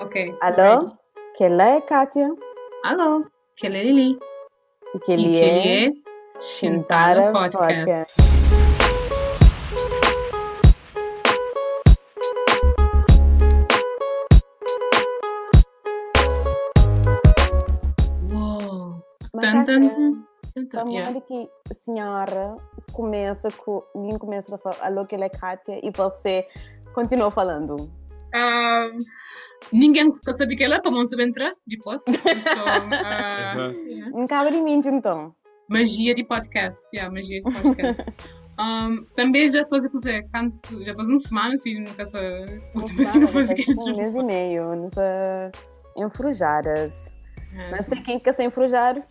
Ok. Alô? Que ela é Kátia. Alô, que ele é Lili. E que ele é é Chintara Podcast. Tan. Como Yeah. é que a senhora começa com. Ninguém começa a falar alô, que ela é Kátia e você continua falando. Ah, ninguém sabia que ela é para não saber entrar depois. Então, ah. Não em mim, então. Magia de podcast, yeah, magia de podcast. Um, também já estou a fazer canto, já faz uma semana que nunca essa última vez que não fazia Um mês e meio, nos uh, enfrujadas. É, Mas sei quem quer se enfrujar?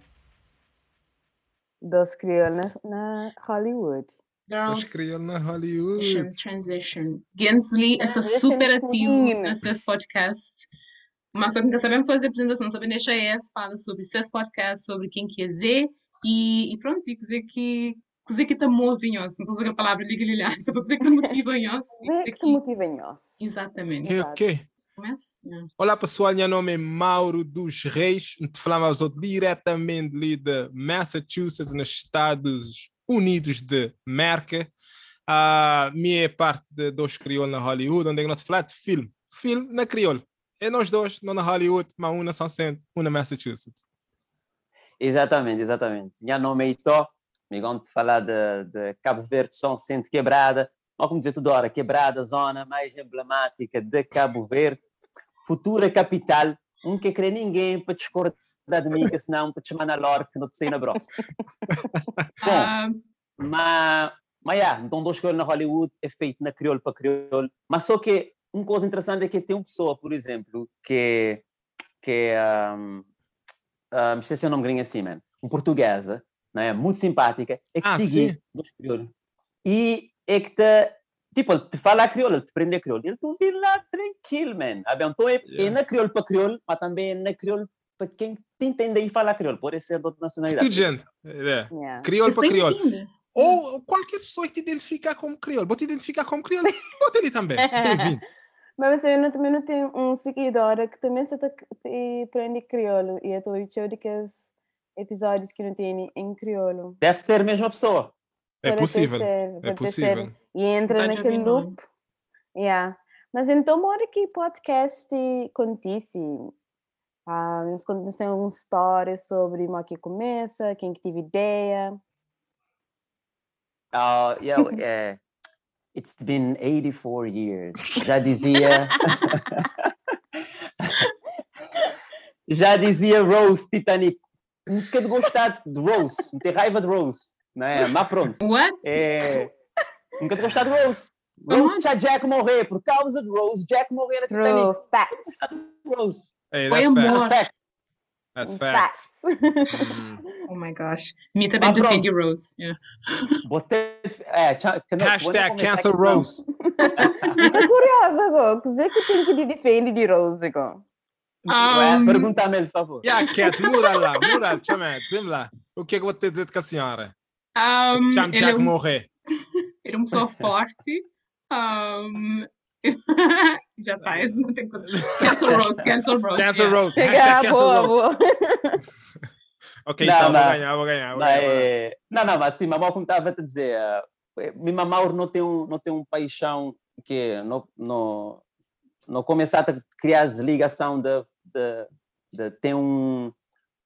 Dos crioulos na, na Hollywood. Girl, Nós criamos na Hollywood. transition, transition. Gensly, essa Transition super ativo nesse podcast. Mas só que nunca sabemos fazer apresentação, sabem deixar esse, fala sobre seus podcast, sobre quem quer dizer e, e pronto, e dizer que dizer que te move em osso, não sou usar a palavra liga só para dizer que te motiva em dizer que te motiva em nós. Exatamente. Ok, ok. Começa? Yeah. Olá pessoal, meu nome é Mauro dos Reis. Te falamos diretamente ali de Massachusetts, nos Estados Unidos de América. A minha parte de Dois Crioulos na Hollywood, onde é que nós falamos filme. Filme na crioulo. É nós dois, não na Hollywood, mas um na São Centro, um na Massachusetts. Exatamente, exatamente. Meu nome é Ito, me gosto de falar de, de Cabo Verde, São Centro Quebrada, ou como dizer toda hora, Quebrada, zona mais emblemática de Cabo Verde, futura capital, não quer querer ninguém para discordar de mim, que senão para te chamar na que não te sei na bro. Bom, Ah, mas, mas yeah, então dois coisas na Hollywood é feito na crioulo para crioulo, mas só que uma coisa interessante é que tem uma pessoa, por exemplo, que que é um, um, esqueci o nome gringo assim, man, uma portuguesa, né, muito simpática, é que Ah, dois crioulos. E é que te, tipo, ele te fala crioulo, te prende a crioulo, ele te ouve lá tranquilo, man. Ah, Então é, é Yeah. na crioulo para crioulo, mas também é na crioulo para quem entende e fala crioulo, pode ser de outra nacionalidade. Tudo gente. É. Yeah. Crioulo isso para é crioulo. Ou qualquer pessoa que te identificar como crioulo. Vou te identificar como crioulo. Bota ali também. Bem-vindo. Mas você não, também não tem um seguidor que também se te, te prende crioulo e eu estou de que os episódios que não tem em crioulo. Deve ser a mesma pessoa. É Pode possível. ser, É pode ser. possível. E entra de naquele loop. Yeah. Mas então, mora que podcast contice. Ah, nós contamos algumas histórias sobre como é que começa, quem que teve ideia. Uh, yeah, é, it's been 84 years. Já dizia. Já dizia Rose Titanic. Nunca de gostar de Rose, não ter raiva de Rose, não é? Mas pronto. What? É, nunca de gostar de Rose. Rose já Jack morrer, por causa de Rose, Jack morrer na True Titanic. facts. Rose. Hey, Foi that's amor. fact. Fact. That's fact. Facts. Hum. Oh my gosh. Me também Mas pronto. defende Rose. Yeah. Botei. É, Hashtag cancel Rose. Estou curiosa agora. O que é que tem que defender de Rose agora? Um, Pergunta-me, por favor. Yeah, Cat, mural lá, mural, chama, diz-me lá. O que é que eu vou te dizer com a senhora? um, Chama ele, é Jack um, morrer. ele é uma pessoa forte. Um, já tá, não tem coisa. Cancel Rose, cancel Rose. Cancel yeah. Rose. Chega, Hashtag cancel boa, Rose. boa. Ok, Não, então, vou não. ganhar, vou ganhar. Vou Mas, ganhar. é, não, não, mas assim, mamão, como estava a te dizer, eh, minha Mauro não tem um, não tem um paixão que não, não, não começar a criar as ligação de, de, de ter um,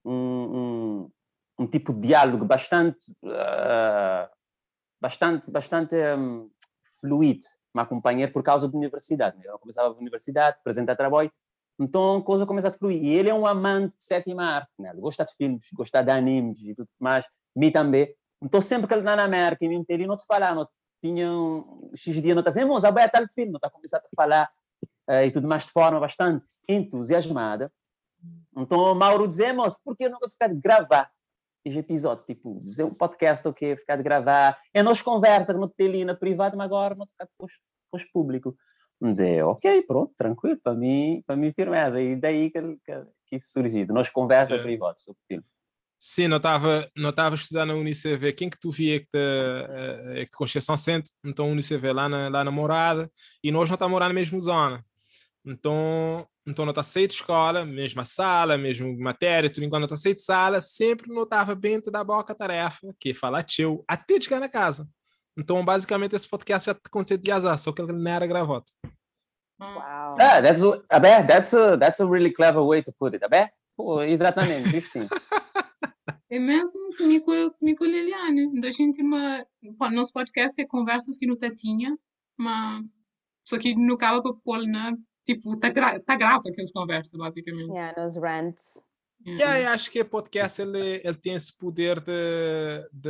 um, um, um tipo de diálogo bastante, ah, bastante, bastante um, fluido, com a companheira por causa da universidade. né? Eu começava a universidade, apresentar trabalho, então a coisa começa a fluir. E ele é um amante de sétima arte, né? Ele gosta de filmes, gosta de animes e tudo mais, mim também. Então sempre que ele está na América e me ele não te falar, não tinha um X dia, não está dizendo, moça, vai tal filme, não está começando a falar eh, e tudo mais de forma bastante entusiasmada. Então o Mauro dizia, moça, por que nunca ficar de gravar esse episódio? Tipo, dizer um podcast, ok, ficar de gravar. É nós conversa, que não tem ali na privada, mas agora não ficar depois, depois público. Vamos dizer, ok, pronto, tranquilo, para mim, para mim firmeza. E daí que, que, que isso surgiu. Nós conversa É. privada sobre filme. Sim, não estava não estava a estudar na UniCV. Quem que tu via que te, eh, que te Conceição Centro? Então, UniCV lá na, lá na morada. E nós não estamos morando na mesma zona. Então, então não está sair de escola, mesma sala, mesmo matéria, tudo enquanto não está sair de sala, sempre notava bem da boca a tarefa, que é falar teu, até chegar na casa. Então, basicamente, esse podcast já aconteceu de azar, só que ele não era gravado. Wow. Ah, that's a, that's a that's a really clever way to put it. Pô, exatamente, sim. É mesmo comigo, comigo e Liliane. Da gente, uma, nosso podcast é conversas que não tá tinha, mas só que não acaba para pôr na. Tipo, tá, gra tá grava aquelas conversas, basicamente. Yeah, nos rants. E aí, acho que o podcast ele, ele tem esse poder de, de,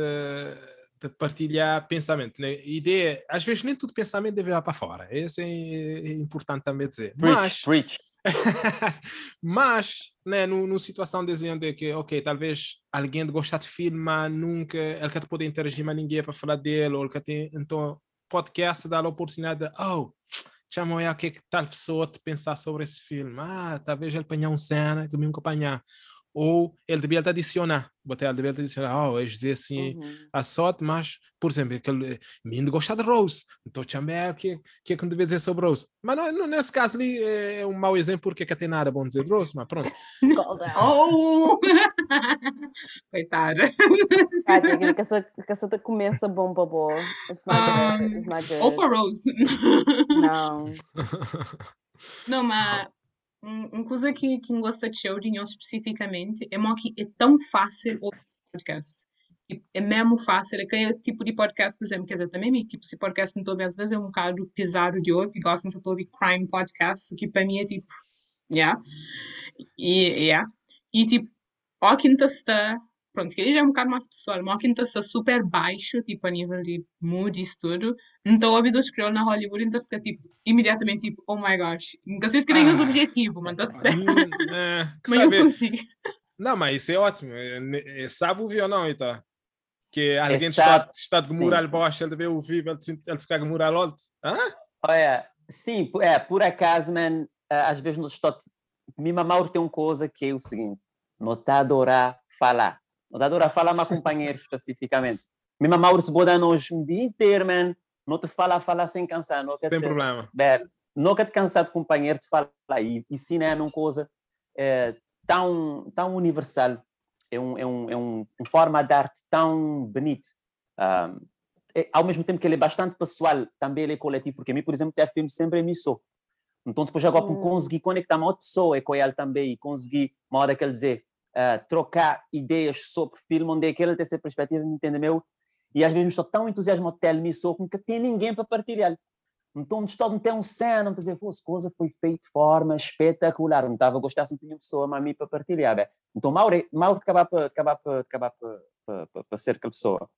de partilhar pensamento. Né? Ideia, às vezes nem tudo pensamento deve ir para fora. Isso é, é importante também dizer. Mas, Preach, preach. mas, né, no, no situação dizendo que, ok, talvez alguém gostar de filme, mas nunca, ele quer poder interagir mais ninguém para falar dele, ou ele quer ter, então, podcast dá a oportunidade de, oh, chamam aí o que é que tal pessoa te pensar sobre esse filme. Ah, talvez ele apanhar um cena que eu nunca apanhar. Ou ele devia te adicionar, botar, ele devia te adicionar, oh, eles dizer assim, Uhum. a sorte, mas, por exemplo, aquele menino gosta de Rose, então também o que, que é que eu devia dizer sobre Rose? Mas não, não, nesse caso ali é um mau exemplo porque é que tem nada bom dizer de Rose, mas pronto. Oh! Coitada. Tadinha, que essa, que essa começa bom para boa. It's not good. It's not good. Opa Rose. Não. Não, mas uma coisa que, que eu gosto de Sheldon especificamente é que é tão fácil ouvir podcast. Tipo, é mesmo fácil. Aquele tipo de podcast, por exemplo, quer dizer, também tipo de podcast não estou às vezes é um bocado pesado de ouvir, se estou a ouvir crime podcast, o que para mim é tipo, yeah. E, yeah. e tipo, ó quinta está, pronto, que aí já é um bocado mais pessoal, está super baixo, tipo, a nível de mood e isso tudo. Então, ouvi dois crioulos na Hollywood, então fica tipo, imediatamente tipo, oh my gosh. Nunca sei se querem os Ah. objetivos, mas está Hum, é, que Mas eu saber. consigo. Não, mas isso é ótimo. É, é, sabe ouvir ou não, então? Que alguém sabe. está, está de moral Sim. baixo, ele deve ouvir, ele, ele ficar de moral alto. Hã? Olha, sim, é, por acaso, man, às vezes nós estou... Me Mauro tem uma coisa que é o seguinte, não está a adorar falar. Não está a falar, mas companheiro especificamente. Me Mauro se boda nós um dia inteiro, man, não te fala, falar sem cansar. Não quer Sem te- problema. Bem, nunca te cansar de companheiro de falar e ensina é uma coisa é, tão, tão universal, é, um, é, um, é um, uma forma de arte tão bonita. Ah, é, ao mesmo tempo que ele é bastante pessoal, também ele é coletivo, porque a mim, por exemplo, ter filme sempre me sou. Então, depois agora Hum. conseguir conectar com outra pessoa é com ele também, e conseguir, uma hora que ele dizer, trocar ideias sobre filme, onde é que ele tem essa perspectiva, entende meu? E às vezes estou tão entusiasmado de ele me sou, que tem ninguém para partilhar. Então, estou a ter um cena, não dizer, pô, coisa foi feita de forma espetacular. Não estava a gostar se não tinha pessoa a mim para partilhar. bem. Então, Mauro, Mauro acabar para acabar para acabar para, ser aquela pessoa.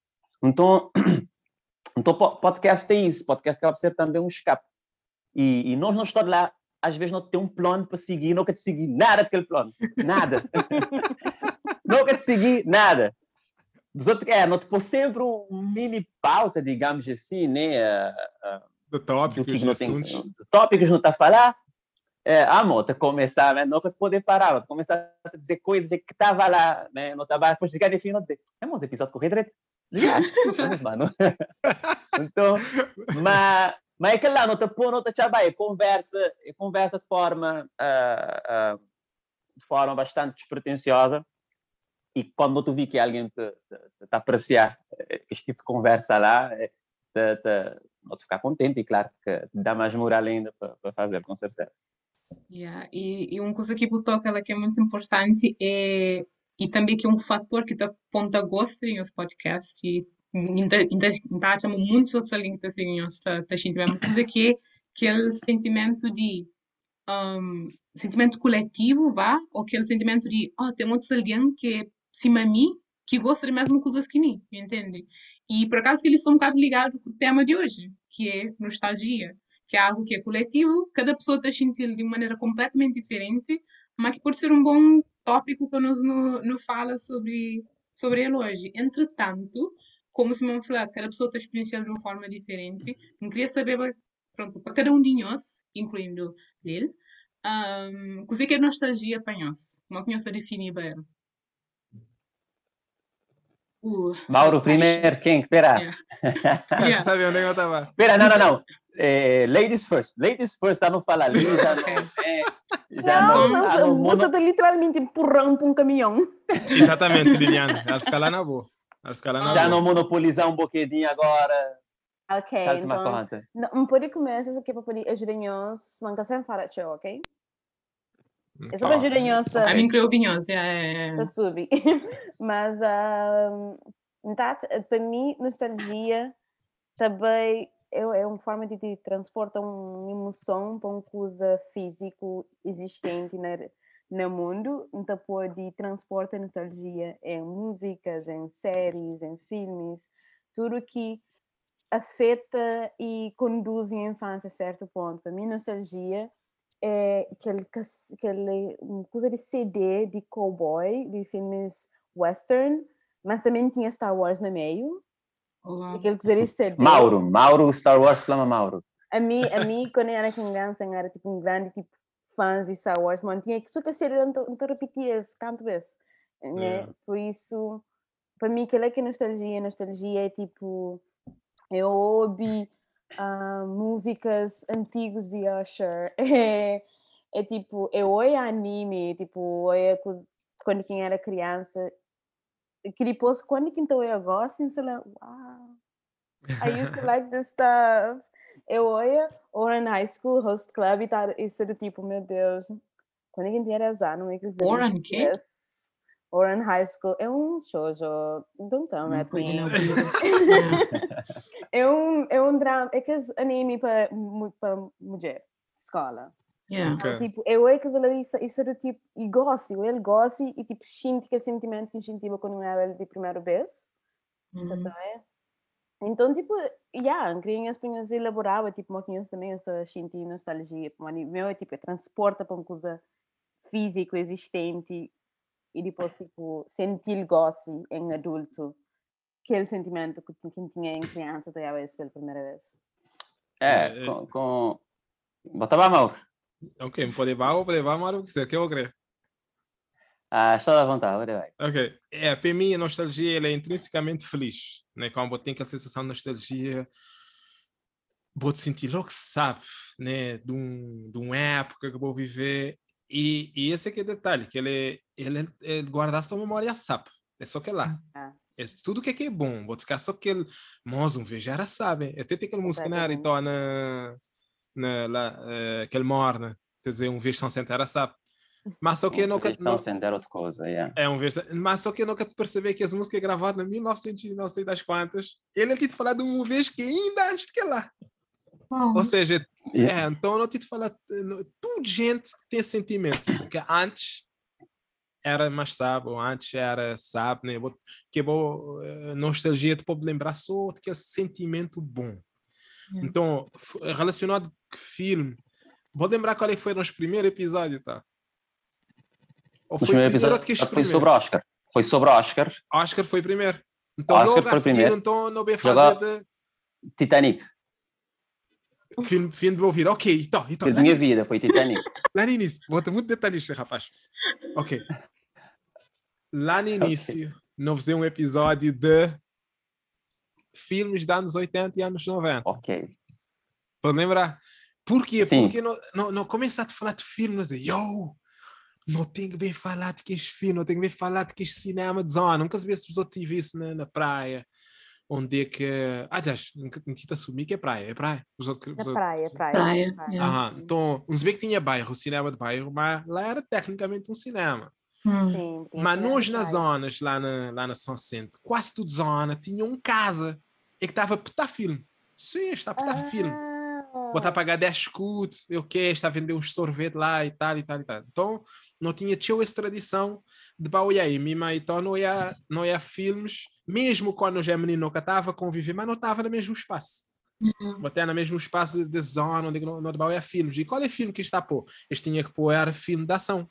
Então, então, po- podcast é isso. Podcast acaba por ser também um escape. E, e nós não estamos lá, às vezes não tem um plano para seguir, nunca te seguir nada daquele plano. Nada. nunca te seguir nada. Os outros, é, não te pôr sempre um mini pauta, digamos assim, né? ah, De do que não tem, tópicos não está a falar. É, ah, amor, te começar, né? Nunca te poder parar, não começar a dizer coisas que estava lá, né? Não estava, depois chegar assim, não dizer, é, mas episódio correr direito. Vamos, mano. então, mas, mas é que lá, não te pôr, não te chamar, é conversa, conversa de forma, ah, ah, de forma bastante despretensiosa. E quando tu vi que alguém te, te, te apreciar eh, este tipo de conversa lá, te, te, não te ficar contente e claro que dá mais moral ainda para, para fazer, com certeza. Yeah. E, e uma coisa que tu toca que é muito importante é e também que é um fator que te aponta gosto em os podcasts e outros ali que tá tá sentindo uma coisa que aquele sentimento de um, sentimento coletivo vá ou aquele sentimento de oh tem outros alguém que cima mim que gosta de mesmas coisas que mim entende e por acaso que eles estão um bocado ligados com o tema de hoje que é nostalgia que é algo que é coletivo, cada pessoa está sentindo de maneira completamente diferente, mas que pode ser um bom tópico para nos no, no fala sobre, sobre ele hoje. Entretanto, como se me falar, cada pessoa está experienciando de uma forma diferente, eu queria saber, pronto, para cada um de nós, incluindo ele, um, o que é nostalgia para nós? Como é que nós definir para ele? Uh, Mauro, primeiro, quem? Espera. Yeah. Yeah. Sabe onde é eu estava? Espera, não, não, não. É, ladies first. Ladies first, já não fala ali, já não. É, já Não, não, não, não você mono- está literalmente empurrando para um caminhão. Exatamente, Liliana. Ela fica lá na boa. Ela fica lá na já não monopolizar um bocadinho agora. Ok, então... Não, não pode começar aqui para poder ajudar-nos, mas está sem falar, tchau, ok? É só para Tá. ajudar-nos A a, mim criou opiniões, é. a subir. Mas, ah, então, para mim, nostalgia também é, é uma forma de te transportar uma emoção para uma coisa físico existente na, no mundo. Então, pode transportar nostalgia em músicas, em séries, em filmes, tudo que afeta e conduz a infância a certo ponto. Para mim, nostalgia é aquele, aquele coisa de CD de cowboy, de filmes western, mas também tinha Star Wars no meio. Uau. Aquele coisa de CD. Mauro, Mauro, Star Wars, clama Mauro. A mim, a mim quando eu era criança, eu era tipo um grande tipo fãs de Star Wars, mas tinha que só que série não, não repetia canto vezes, né? Yeah. Por isso, para mim, aquilo é que é nostalgia. Nostalgia é tipo, eu ouvi ah, músicas antigas de Usher, é, é tipo, eu olho anime, tipo, olho quando quem era criança, que depois, quando que então eu gosto, sei lá, wow. I used to like this stuff. Eu olho Oran High School Host Club e tá, isso é do tipo, meu Deus, quando que tinha razão, não é que dizer Oran quê? yes. Oran High School é um shoujo, don't come Não at me. É um, é um drama, é que é anime para para mulher, escola. Yeah. Então, tipo, eu é que isso, isso é do tipo, e gosto, ele gosta e tipo, sinto que é sentimento que eu sentia quando eu era de primeira vez. Uhum. Tá bem? Então, tipo, yeah, crianças punhas elaborava, tipo, moquinhas também essa sentir nostalgia, mas o meu é tipo, é transporta para uma coisa física existente e depois, tipo, sentir gosto em adulto, aquele sentimento que, que tinha em criança até a vez pela primeira vez. É, com. com... Bota lá, Mauro. Ok, pode levar ou pode levar, mas o que quiser, que eu quero. Ah, está à vontade, vai. Ok. É, para mim, a nostalgia ela é intrinsecamente feliz. Né? Quando eu tenho a sensação de nostalgia, vou te sentir logo, sabe? Né? De, um, de uma época que vou viver. E, e esse aqui é o detalhe, que ele, é- ele, é- é guardar sua memória, sabe? É só que lá. Ah. É tudo que é que é bom. Vou ficar só aquele... Mas um vez já sabe. Até tem aquela música na Exatamente. então, na, na, lá, eh, aquele morna. Quer dizer, um vez são sentar, sabe? Mas só que nunca... Não acender outra coisa, yeah. É um verso, mas só que eu nunca te percebi que as músicas é gravada em 1900 e não sei das quantas. Ele tinha te falado uma vez que ainda antes de que lá. Uau. Ou seja, Yeah. é, então eu não tinha te falado, não- tudo gente tem sentimento, porque antes era mais sabe, ou antes era sabe, né? Vou- Que bom, eh, nostalgia te pode lembrar só de que é sentimento bom. Yeah. Então, f- relacionado com filme, vou lembrar qual é que foi o nosso primeiro episódio, tá? Ou O foi o primeiro episódio este foi primeiro? sobre Oscar. Foi sobre Oscar, Oscar foi primeiro. Então, Oscar logo a foi seguir, primeiro. então, não Jogar- fazer Titanic. de filme, filme de ouvir. Ok, então, então, de minha vida, foi Titanic. lá no início. Ter muito detalhista, rapaz. Ok. Lá no início, não fazer um episódio de filmes dos anos 80 e anos 90. ok. Para lembrar. Por quê? Sim. Porque não, não, não começar a falar de filmes e yo, não que bem falar de que este filme, não que bem falar de que este cinema de zona. Nunca se vê se pessoa tive isso na, na praia. Onde é que. Ah, já, tinha te assumir que é praia. É praia. Os outros, É os outros- praia, é praia. Praia, é praia. Aham, Então, não se vê que tinha bairro, cinema de bairro, mas lá era tecnicamente um cinema. Hum. Sim, tinha Mas nós nas praia. zonas, lá na, lá na São Centro, quase tudo zona, tinha um casa e que estava a filme. Sim, está a petar filme. Botar pagar 10 escudos, eu que está a vender uns sorvete lá e tal e tal e tal. Então, não tinha tinha essa tradição de. Minha mãe então não ia, não ia filmes, mesmo quando já menino nunca estava a conviver, mas não estava no mesmo espaço. Uhum. Botar no mesmo espaço de, zona onde não, não bauia filmes. E qual é o filme que está a pôr? Este tinha que pôr era filme de ação.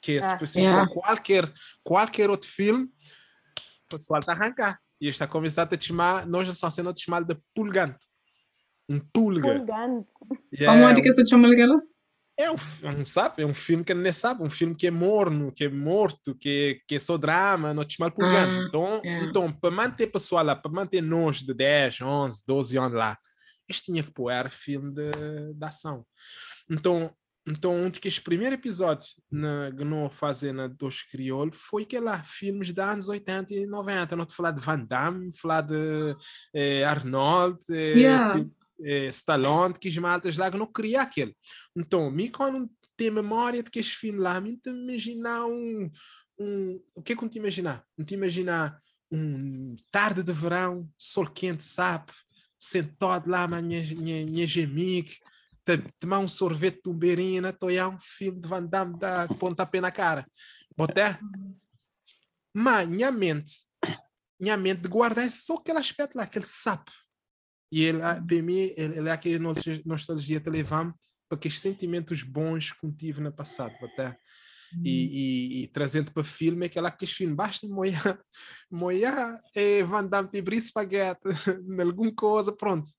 Que é, se Ah, preciso yeah. qualquer, qualquer outro filme, o pessoal está a arrancar. E está a começar a te chamar, nós já só sendo te chamar de pulgante. Um pulga. Pulgante. Yeah, Onde que você chama aquela? é um, sabe? É um filme que nem sabe, um filme que é morno, que é morto, que, que é só drama, não te chama pulgante. Ah, então, yeah. então, para manter pessoal lá, para manter nós de 10, 11, 12 anos lá, este tinha que pôr era filme de, de ação. Então, então, um dos primeiros episódios na, que não fazer na Dos Crioulo foi que lá, filmes dos anos 80 e 90. Não te falar de Van Damme, falar de eh, Arnold, eh, Yeah. Sil- eh, Stallone, que os maltas lá que não queria aquele. Então, me quando tem memória de que este filme lá, me te imaginar um, um. O que é que eu te imaginar? Não te imaginar um tarde de verão, sol quente, sabe? Sentado lá, na minha, minha, tomar um sorvete de um beirinho, né? Um filme de Van Damme, dar pontapé na cara. Boté? Mas minha mente, minha mente de guardar é só aquele aspecto lá, aquele sapo. E ele, ah, para mim, ele, é aquele nostalgia- te levar para aqueles sentimentos bons que eu tive no passado, até. E, e, e trazendo para filme é aquela que filme basta moer, moer é Van Damme de abrir espaguete, em alguma coisa, pronto.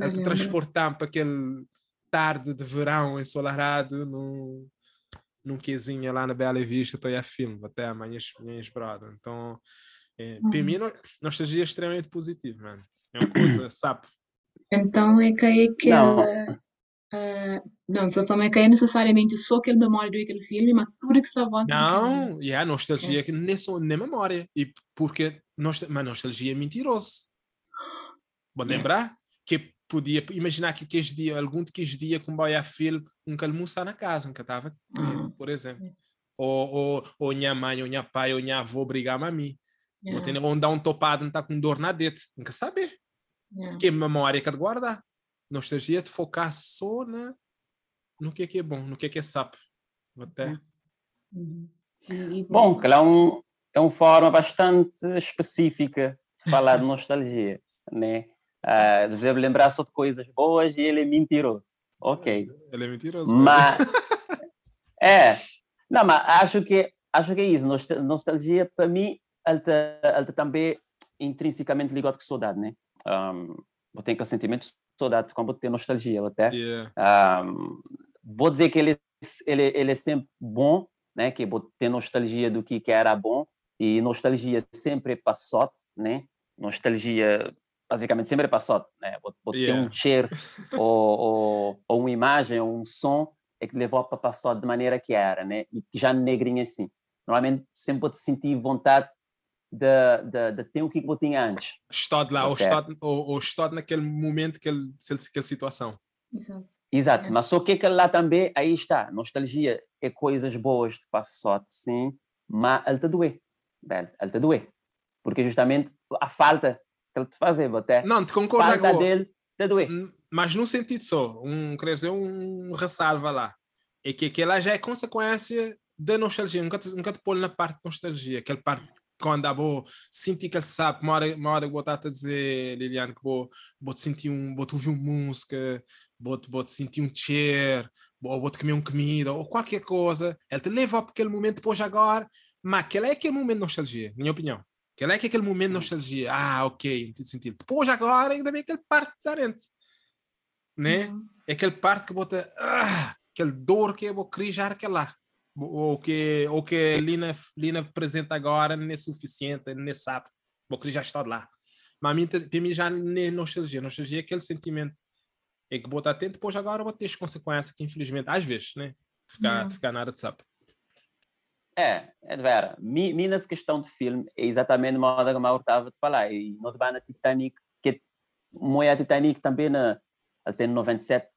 É te transportar para aquele tarde de verão ensolarado num, num quesinho lá na Bela Vista, estou a filme, até amanhã, minhas brother. Então, é, para Uhum. mim, no- nostalgia é extremamente positivo, mano. É uma coisa, sabe? Então é que é que Não. ela. ah, não, só também que é necessariamente só aquele memória do aquele filme, mas tudo que está volta Não, e a nostalgia que nem só nem memória. E porque nostal mas nostalgia é mentiroso. Vou lembrar que podia imaginar que aqueles dia, algum daqueles dia com boia filho, nunca almoçar na casa, nunca estava, Ah. por exemplo. Ou, ou, ou minha mãe, ou minha pai, ou minha avó brigar-me a mim. Ou Yeah, tem- Ou dar um topado, não está com dor na dente. Nunca saber. Yeah. Que memória que é de guardar. Nostalgia é de focar só na, no que é que é bom, no que é que é sapo. Até. Uhum. E- Bom, que é, um, é uma forma bastante específica de falar de nostalgia, né? Ah, deve lembrar só de coisas boas e ele é mentiroso. Ok. Ele é mentiroso. Mas é, não, mas acho que acho que é isso. Nostal- Nostalgia para mim, ela ela também intrinsecamente ligado com saudade, né? Um, vou ter aquele sentimento de saudade vou ter nostalgia até. Yeah. Um, vou dizer que ele, ele, ele é sempre bom, né? Que vou ter nostalgia do que, que era bom e nostalgia sempre é passote, né? Nostalgia basicamente sempre é passote, né? Ter Yeah. um cheiro ou, ou, ou uma imagem ou um som é que levou para passote de maneira que era, né? E já negrinha assim. Normalmente sempre vou te sentir vontade de, de, de ter o que eu tinha antes. Estado lá, ou Ok. estado, ou, ou estado naquele momento, aquele, aquela situação. Exato. Exato, É. mas só que aquele lá também, aí está, nostalgia é coisas boas de passote, sim, mas ele te doer, velho, ele te doer. Porque justamente a falta que ele te fazia, até Não, te concordo falta agora. dele te doer. Mas num sentido só, um, quer dizer, um ressalva lá. É que aquela já é consequência da nostalgia. Nunca te, nunca te pôr na parte de nostalgia. Aquela parte quando vou sentir que sabe, uma hora, uma hora que vou estar a dizer, Liliane, que vou, vou te sentir um, vou te ouvir uma música, vou te, vou te sentir um cheiro, ou vou te comer uma comida, ou qualquer coisa. Ele te leva para aquele momento depois agora, mas aquele é aquele momento de nostalgia, minha opinião. Aquele é que é aquele momento de nostalgia. Ah, ok, não sentido. Depois agora ainda bem aquele parte diferente. Né? É aquele parte que bota ah, aquele dor que eu vou querer já aquele lá. Ou que, ou que a Lina, Lina apresenta agora não é suficiente, não é sabe. Vou querer já estar lá. Mas a mim, para mim já não é nostalgia. Nostalgia é aquele sentimento. É que bota atento, depois agora vou ter as consequências que infelizmente, às vezes, né? De ficar, Não. de ficar nada de sapo. É, é de vera. Mi, mi nessa questão de filme é exatamente uma hora que a Mauro estava a falar. E não na Titanic, que moia Titanic também na, assim, no 97,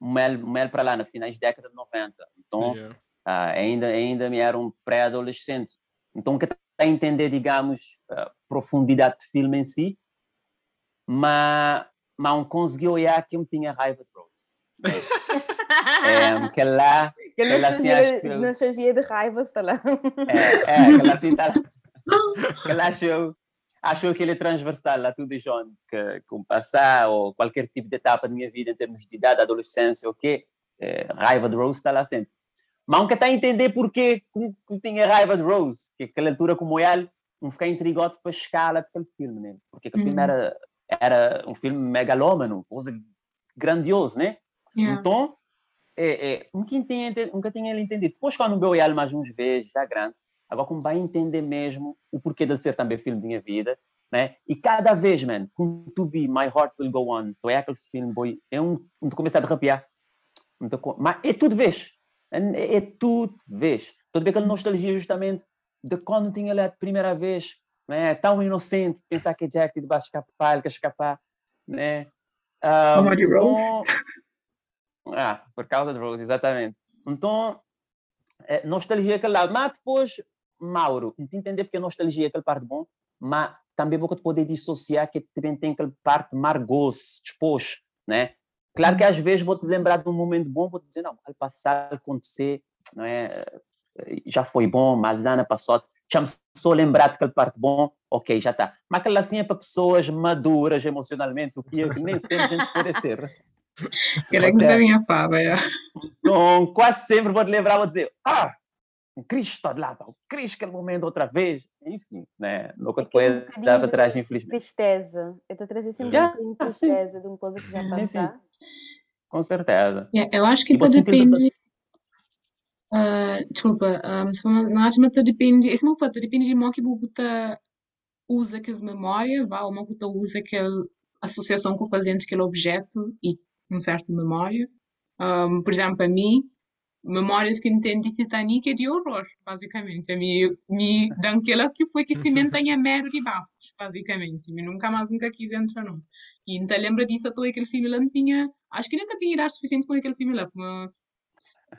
mel, mel para lá, na finais da década de 90. Então, Yeah. Ah, ainda ainda me era um pré-adolescente. Então que a entender digamos a profundidade de filme em si mas mas não consegui olhar que eu tinha raiva de Rose. É, que lá Que Ela assim acha que- nostalgia de raiva está lá. é, é que lá assim tá que lá achou achou que ele é transversal lá tudo John que com passar ou qualquer tipo de etapa da minha vida em termos de idade adolescência o quê é, raiva de Rose está lá sempre mas nunca está a entender porque que, tinha raiva de Rose, que aquela altura como ele, não ficar intrigado para a escala daquele filme, né? Porque aquele filme Uhum. era, era um filme megalómano, coisa grandioso, né? Yeah. Então, é, é, nunca, tinha, nunca tinha ele entendido. Depois, quando eu ele mais uns vezes, já grande, agora como vai entender mesmo o porquê de ser também filme da minha vida, né? E cada vez, man, quando tu vi My Heart Will Go On, tu é aquele filme, boy, é um, tu começa a derrapiar. Mas é tudo vez. É, é tudo vez. Tudo bem aquela nostalgia justamente de quando tinha olhado a primeira vez, né? Tão inocente, pensar que Jack vai escapar, ele quer escapar, né? Um, de Rose. Então, ah, por causa de Rose, exatamente. Então, é, nostalgia aquele lado. Mas depois, Mauro, não te entender porque nostalgia é aquele parte bom, mas também vou poder dissociar que também tem aquele parte margoso, depois, né? Claro que às vezes vou te lembrar de um momento bom, vou te dizer, não, ao passar, acontecer, não é? Já foi bom, mas lá na passou, chama só lembrar daquele parte bom, ok, já está. Mas aquela assim é para pessoas maduras emocionalmente, o que, nem sempre a gente pode ter. Quero que seja minha fava, é. Então, quase sempre vou te lembrar, vou dizer, ah, o Cristo está de lá, o Cristo aquele momento outra vez, enfim, né? Nunca depois é um dava atrás, infelizmente. Tristeza, eu estou trazendo sempre yeah, um de tristeza sim. de uma coisa que já passou. Com certeza. Yeah, eu acho que tudo depende. Uh, desculpa, um, não acho que depende. Esse não pode depende de como que você usa aquelas memórias, vá, ou você usa aquela associação com fazendo aquele objeto e um certo memória. Um, por exemplo, a mim, memórias que entendo de Titanic é de horror, basicamente. A mim, me daquela que foi que se mantenha mero de baixo, basicamente. E nunca mais nunca quis entrar, não. E então lembra disso, até aquele filme lá não tinha. Acho que nunca tinha idade suficiente com aquele filme lá. Mas...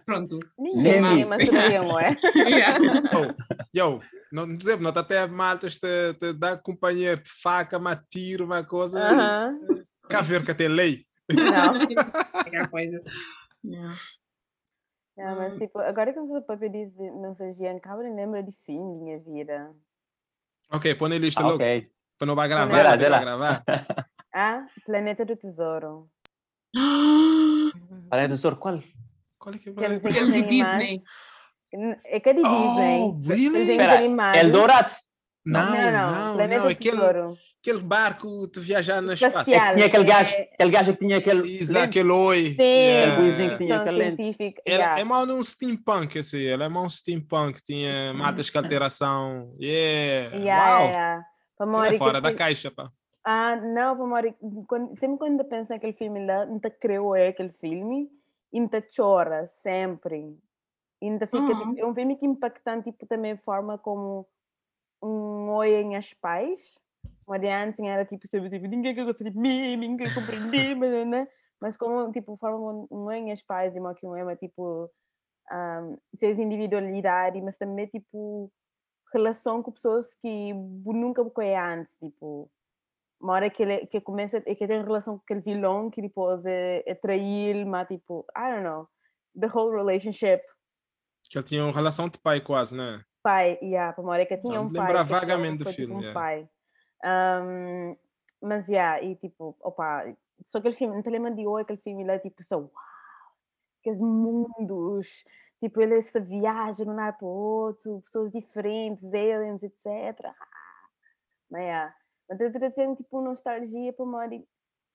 Pronto. Ninguém, mas não é? Yo, não, por exemplo, não até maltas te, te dá companhia de faca, uma tiro, uma coisa. Uh -huh. Cá ver que até lei. Não. Aquela coisa. Yeah. Yeah, mas tipo, agora que o papai diz de nostalgia, acaba nem lembra de fim de minha vida. Ok, põe na lista ah, logo. Ok. Para não vai gravar, Zera, para zera. vai gravar. Ah, Planeta do Tesouro. Planeta do Tesouro, qual? Qual é que é o Aqueles planeta? De desenhos Disney. É que é de Disney. Oh, really? Espera. Eldorado. Não, não, não, Planeta não, do aquele, Tesouro. aquele barco de viajar no espaço. É que tinha aquele gajo, É- aquele gajo que tinha aquele. Isso, aquele oi. Sim, Yeah. Aquele buizinho que tinha ficção aquele lente. científica. Ele yeah. é mal num steampunk, esse aí. Ele é mal um steampunk. Tinha matas com alteração. Yeah. Yeah, Uau. yeah, Ele é fora que da caixa, pá. Ah, não, para Mori, quando, sempre quando penso naquele filme lá, não creu é aquele filme, ainda chora sempre. Ainda fica, Ah. tipo, é um filme que impactante, tipo, também a forma como um oi em as pais. Mariana assim, era tipo, sabe, tipo, ninguém que gosta de mim, ninguém compreende, né? Mas como, tipo, a forma como um oi em as pais e uma que um é, tipo, um, seis individualidade, mas também, tipo, relação com pessoas que nunca conhece antes, tipo, uma hora que ele que começa é que tem relação com aquele vilão que depois é, é trair, mas tipo, I don't know, the whole relationship, Que ele tinha uma relação de pai quase, né? pai, yeah, para uma hora que tinha Não, um pai, lembra vagamente do foi tipo filme, um yeah. pai. Um, mas yeah, e tipo, opa, só aquele filme, não te lembra de hoje aquele filme lá, tipo, só, uau, aqueles mundos, tipo, ele essa viagem de um lado para o outro, pessoas diferentes, aliens, etc. Ah, Mas yeah. Mas eu estou dizendo, tipo, nostalgia para Mori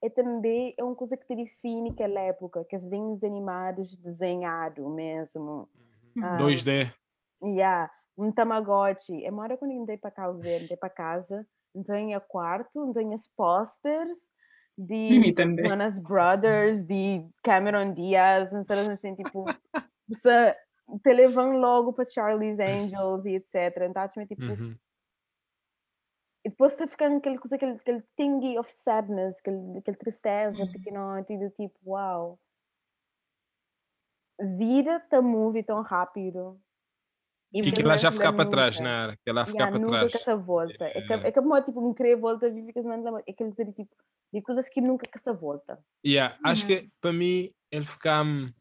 é também é uma coisa que te define aquela época, que os desenhos animados desenhado mesmo. Ah, 2D. Yeah. Um Tamagotchi. É uma hora quando eu entrei para cá ver, entrei para casa, não tinha quarto, não tinha os posters de. Jonas Brothers, de Cameron Diaz, não sei assim, tipo, você te levam logo para Charlie's Angels e etc. Então, tipo, Uhum. E depois está ficando aquele coisa, aquele, aquele tingy of sadness, aquele, aquele tristeza Uhum. pequenote, do tipo, uau. Vida tá move tão rápido. E Que aquilo lá já ficar para nunca. trás, né? Que lá ficar Yeah, para nunca trás. que essa volta. É que, Yeah. é que como, tipo, um querer volta, vive que não. É aquele coisa de tipo, de coisas que nunca que essa volta. Yeah, Acho Uhum. que para mim ele fica hum,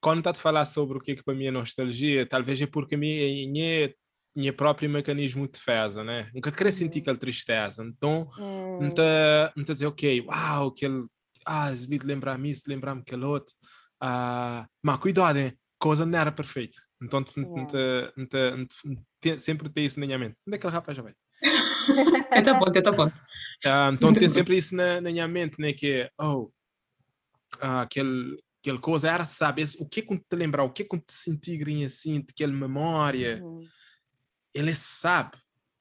quando está a falar sobre o que é que para mim é nostalgia, talvez é porque a mim é minha próprio mecanismo de defesa, né? Nunca queria sentir Uhum. aquela tristeza, então Hum, não está não tá a dizer ok, uau, aquele ah, lembrar-me isso, lembrar-me aquele outro, ah, mas cuidado, hein? coisa não era perfeita, então não te- não te- não te- não te- não te- sempre tem isso na minha mente. Onde é que aquele rapaz já vai? Tenta ponto, tenta ponto. Ah, então tem sempre isso na, na minha mente, né? Que é, oh, ah, aquele, aquele coisa era, sabe, esse- o que é que te lembrar, o que é que te sentir assim, aquela memória, uhum. Ele sabe.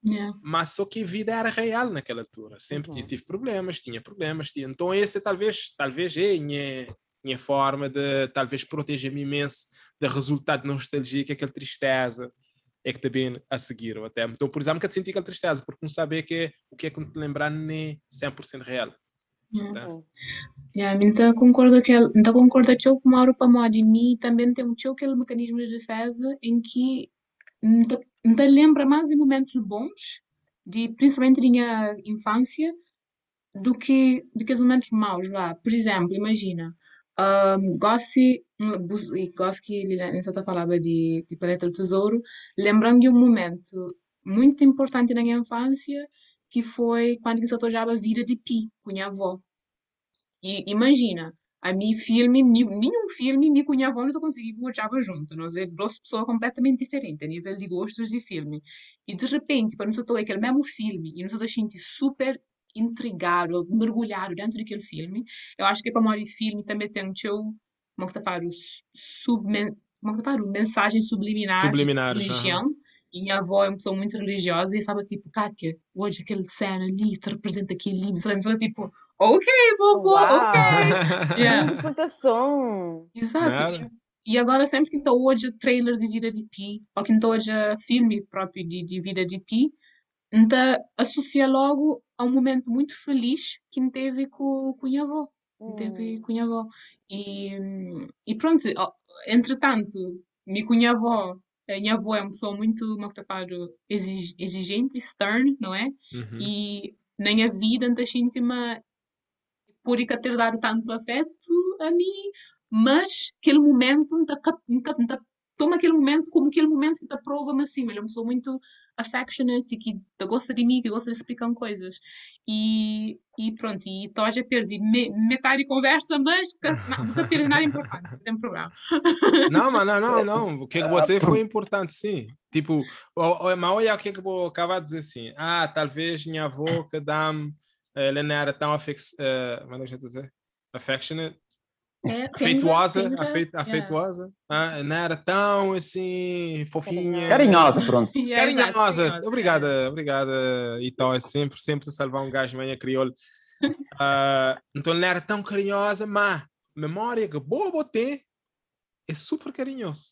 Yeah. mas só que a vida era real naquela altura. Sempre Uhum. tive problemas, tinha problemas, tinha. Então esse talvez, talvez é a minha, minha forma de talvez proteger-me imenso do resultado de nostalgia que aquela tristeza é que também a seguir ou até. Então, por exemplo, que eu senti aquela tristeza, porque não sabia que o que é que me lembrar nem 100% real. Yeah. Tá. Sim. Yeah, então concordo que então concordo que o Mauro para de mim também tem um aquele mecanismo de defesa em que me lembra mais de momentos bons, de principalmente da minha infância, do que do que os momentos maus, vá. Por exemplo, imagina, um, e Gossi, Liliana está falava de, de Planeta do Tesouro, lembrando de um momento muito importante na minha infância, que foi quando eu estava a vida de Pi, com minha avó. E imagina, a mim filme, nenhum filme me minha avó não consegui gostava junto. Nós é duas pessoas completamente diferentes a nível de gostos de filme. E de repente, para nós estou aquele mesmo filme e nós estamos sentir super intrigado, mergulhado dentro daquele filme. Eu acho que para mim filme também tem um seu, como que falo, submen, como que falo, mensagem subliminar aham. religião. E minha avó é uma pessoa muito religiosa e estava tipo, Kátia, hoje aquele cena ali te representa aquele sabe? Então, tipo, ok, vovô, Uau! ok. Yeah. Grande interpretação! Exato. E, agora sempre que estou hoje a trailer de Vida de Pi, ou que estou hoje a filme próprio de, de Vida de Pi, então associa logo a um momento muito feliz que me teve com, com a minha avó. Me teve Hum. com a minha avó. E, e pronto, entretanto, me com a minha avó, a minha avó é uma pessoa muito, como é exigente, stern, não é? Uhum. E na minha vida, então, sinto-me por ir ter dado tanto afeto a mim, mas aquele momento, toma aquele momento como aquele momento que te prova-me assim, ele é uma pessoa muito affectionate e que te gosta de mim, que gosta de explicar coisas. E, e pronto, e estou a perder me, metade de conversa, mas que- não, nunca perdi nada importante, não tem problema. Não, mas não, não, não. O que é que você foi importante, sim. Tipo, mas olha o que é que eu vou acabar de dizer assim. Ah, talvez minha avó que dá-me, ela não era tão afec... uh, como é que a gente dizer? affectionate, É, afeituosa, tender, afeit, yeah. afeituosa, ah, não era tão assim, fofinha. Carinhosa, pronto. Yeah, Carinhosa, carinhosa, obrigada, obrigada. Então é sempre, sempre salvar um gajo manhã crioulo. Ah, então não era tão carinhosa, mas memória que boa botei é super carinhoso.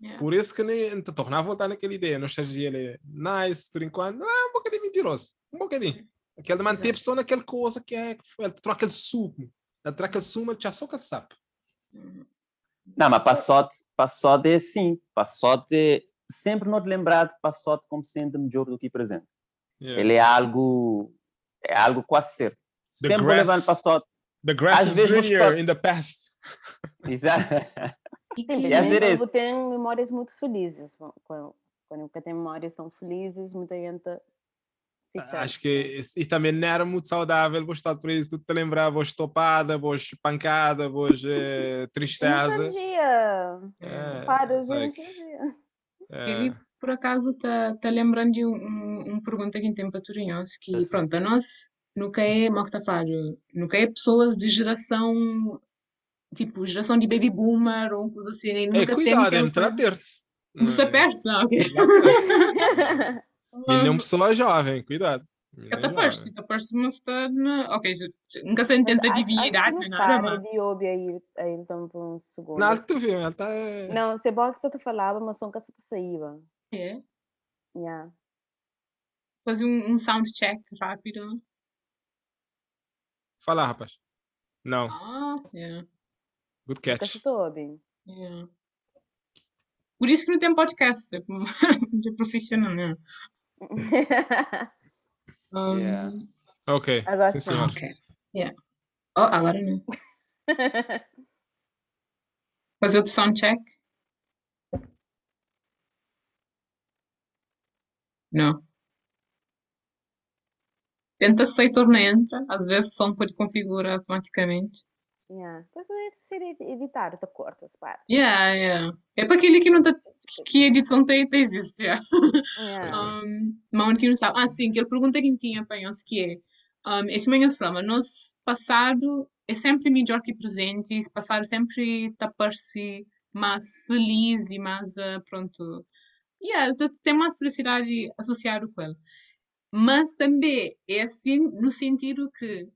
Yeah. Por isso que nem te tornar a voltar naquela ideia. Nostalgia ele é nice, por enquanto, ah, um bocadinho mentiroso, um bocadinho. Aquele de manter a pessoa naquela coisa que é, ele troca aquele suco, ele troca aquele sumo, ele já só que sabe. Uhum. Não, mas passote, passote é assim. Passote, sempre não te lembrar de passote como sendo melhor do que presente. Yeah. Ele é algo, é algo quase certo. The Sempre vou levando grass- passote. The grass às is vezes greener in the past. Exato. E Sim, que- E vezes- quando tem memórias muito felizes. Quando, quando nunca tem memórias tão felizes, muita gente fixa. Acho que e também não era muito saudável gostar por isso. Tu te lembrar, vos topada, vos pancada, vos eh, tristeza. Nostalgia! É, Paras em like, é, por acaso, tá, tá lembrando de um, um, pergunta que tem para Turinhos, que, Esse- pronto, a nós nunca é, como é que tá a falar, nunca é pessoas de geração, tipo, geração de baby boomer ou coisa assim, e é, nunca tem cuidado, é muito lá coisa... perto. Você Não é- perto? Ah, ok. perto. E não pessoa jovem, cuidado. Perto, mas está. Ok, nunca se nem nada, para mas... de ouvir aí, aí então por um segundo. Não, que tu viu, ela tá. Não, se bom que você te falava, mas só que você te saía. É, Yeah. fazer um, um sound check rápido. Fala, rapaz. Não, Ah, yeah, good Nunca catch. yeah. Por isso que não tem podcast, é de profissional, né? Um, Yeah. Ok, Agora sim. Ok. Yeah. Oh, agora não. Fazer outro sound check? Não. Tenta sair, torna entra. Às vezes o som pode configurar automaticamente. Yeah. Depois pode ser ed- editar, tu corta as partes. Yeah, yeah. É para aquele que não tá, que- que a edição tem, tem existe, yeah. Yeah. É. Um, mas onde que não sabe? Ah, sim, que ele pergunta quem tinha para nós que é. Um, esse manhã fala, nosso passado é sempre melhor que presente, esse passado sempre está se mais feliz e mais, ah, pronto, yeah, te- tem mais felicidade associado com ele. Mas também é assim no sentido que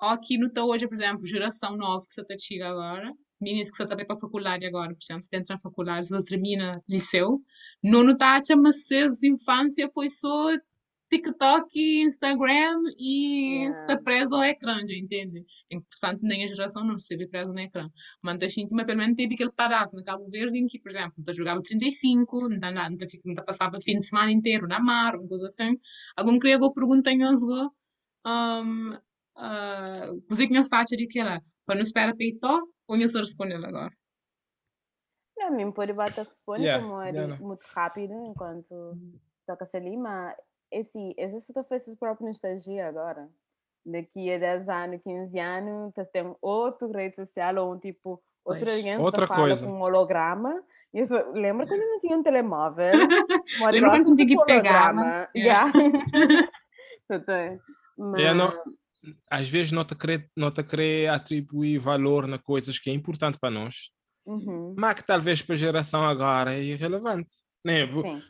aqui no tá hoje, por exemplo, geração nova que você está chega agora, meninos que você está para a faculdade agora, por exemplo, você entra na faculdade, você termina liceu, não notaste, mas se a infância foi só TikTok, Instagram e Yeah. está preso ao ecrã, já entende? Portanto, nem a geração não esteve presa no ecrã. Mas a gente, mas pelo menos teve aquele pedaço na Cabo Verde em que, por exemplo, não jogava 35, não, não, não, não passava o fim de semana inteiro na mar, uma coisa assim. Algum que eu aos go, um, uh, você que não está a dizer que era, para não esperar peito, se responder agora? Não, mesmo pode bater responde Yeah, como é yeah, muito rápido enquanto toca-se ali, mas esse, esse só fez esse próprio nostalgia agora. Daqui a 10 anos, 15 anos, tem outro rede social ou um tipo, outra Outra coisa. com um holograma. E Isso, lembra quando não tinha um telemóvel? Lembra quando tinha que pegar. Yeah. Yeah. Mas, não- Às vezes não te querer, não te querer atribuir valor na coisas que é importante para nós, Uhum, mas que talvez para a geração agora é irrelevante. Né? Sim.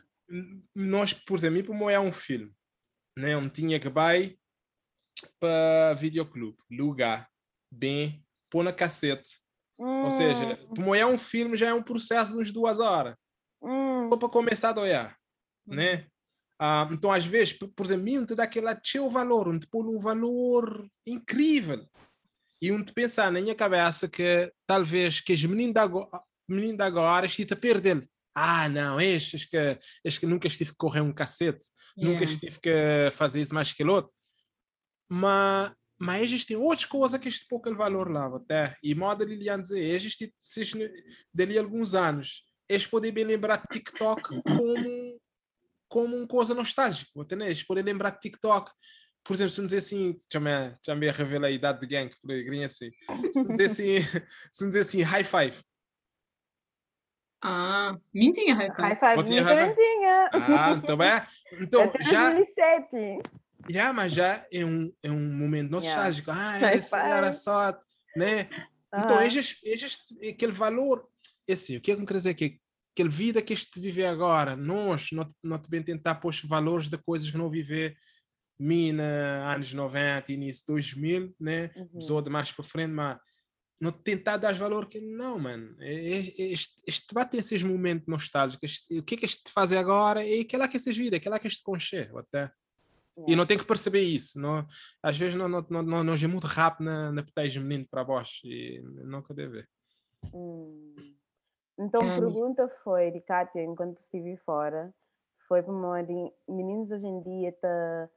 Nós, por exemplo, como é um filme, né? um tinha que vai para videoclube, lugar, bem, pôr na cassete. Ou seja, Hum, como é um filme, já é um processo de duas horas. hum, Só para começar a olhar, né? Ah, então, às vezes, por, por exemplo, mim, te dá aquele teu valor, um te pôr um valor incrível. E um te pensar na minha cabeça que talvez que os meninos de agora, menino de agora estive a perder. Ah, não, estes que, estes que nunca estive a correr um cacete, nunca Yeah. estive a fazer isso mais que outro. Mas, mas existem outras coisas que este pouco valor lá, até. E moda Lilian dizer, existe, dali alguns anos, eles podem bem lembrar TikTok como, como uma coisa nostálgica, entendeu? Eles podem lembrar de TikTok. Por exemplo, se não dizer assim, já me, revela a idade de gang, por aí, assim. Se não dizer assim, se não dizer assim, high five. Ah, mentira, High Raika. five tinha high não tinha. Ah, então é. Então, já, 2007. já, mas já é um, é um momento nostálgico. Ah, High era, five. só, né? Então, Aham. este, este, aquele valor, é assim, o que é que me quer dizer aqui? Aquele vida que este vive agora, nós, não, não te bem tentar pôr os valores de coisas que não viver mina, anos 90, início 2000, né? Uhum. Pessoa de mais para frente, mas não tentar dar valor que não, mano. É- é- é- Este, este vai ter esses momentos nostálgicos. Este- o que é que este te faz agora? É aquela que essas vidas, aquela que este concher, até. E não tem que perceber isso. Não, às vezes não, não, não, não, é muito rápido na, na menino para baixo e não quer ver. Hum. Então, a Hum. pergunta foi de Kátia, enquanto estive fora, foi para uma de meninos hoje em dia tá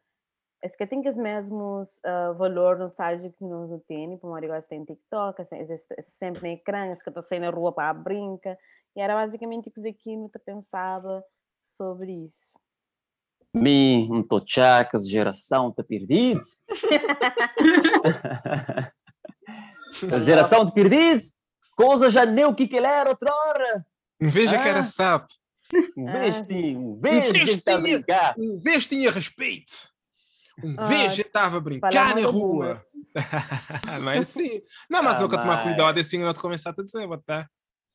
es que tem os mesmos uh, valor nostálgico que nós não temos, para uma agora tem TikTok, assim, existe sempre na ecrã, es que está saindo na rua para brincar, e era basicamente o que eu pensava sobre isso. Me, um tochacas, geração tá perdido. A geração tá perdido. Coisa já nem o que que ele era outra hora. Um vez já que era Ah. sapo, Um Ah, vez tinha, um vez a brincar. um vez tinha respeito, um Ah, vez já estava a brincar na rua. mas sim, não, mas Ah, nunca tomar cuidado assim não te começar a dizer, tá?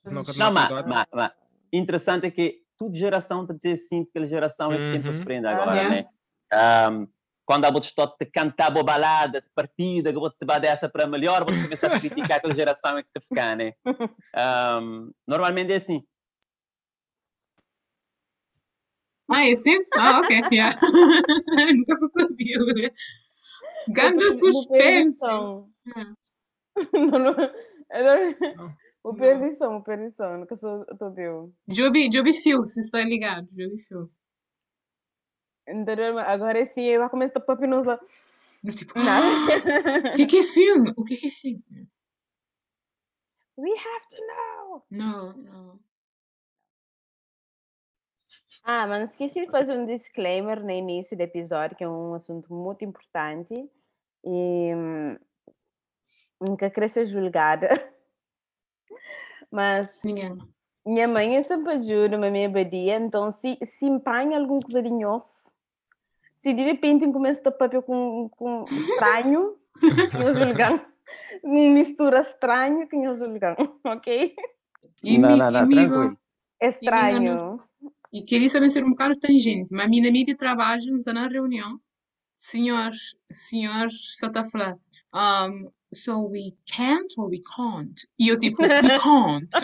Se nunca tomar Não, mas, mas, mas interessante é que toda geração está a dizer sim, porque a geração é que tem Uhum. para frente agora, Yeah. né? Um, quando a bote te cantar boa balada, de partida, que vou te dar dessa para melhor, vou começar a criticar aquela geração é que te ficar, né? Um, normalmente é assim. Ah, esse? Ah, ok, yeah. Nunca se sabia, né? Do suspense. O perdição, o perdição, nunca sou. Joby, Joby Phil, se está ligado. Joby Phil. Agora sim, eu vou começar a papir nos lá. Eu, Tipo, Não. o que que é sim? O que que é sim? We have to know. Não, não. Ah, mas não esqueci de fazer um disclaimer no início do episódio, que é um assunto muito importante e hum, nunca queria ser julgada. Mas Ninguém. minha mãe é sempre ajuda, a minha badia, então se, se empanha alguma coisa de nós, se de repente começa a papel com, com estranho, que eu julgam. Mistura estranho que eu julgam, ok? E, não, mi- não, não, amigo, tranquilo. Estranho. e queria saber ser um bocado tangente, mas a minha amiga de trabalho, está na reunião, senhor, senhor só está a falar. Um, so we can't or we can't? E eu tipo, we can't.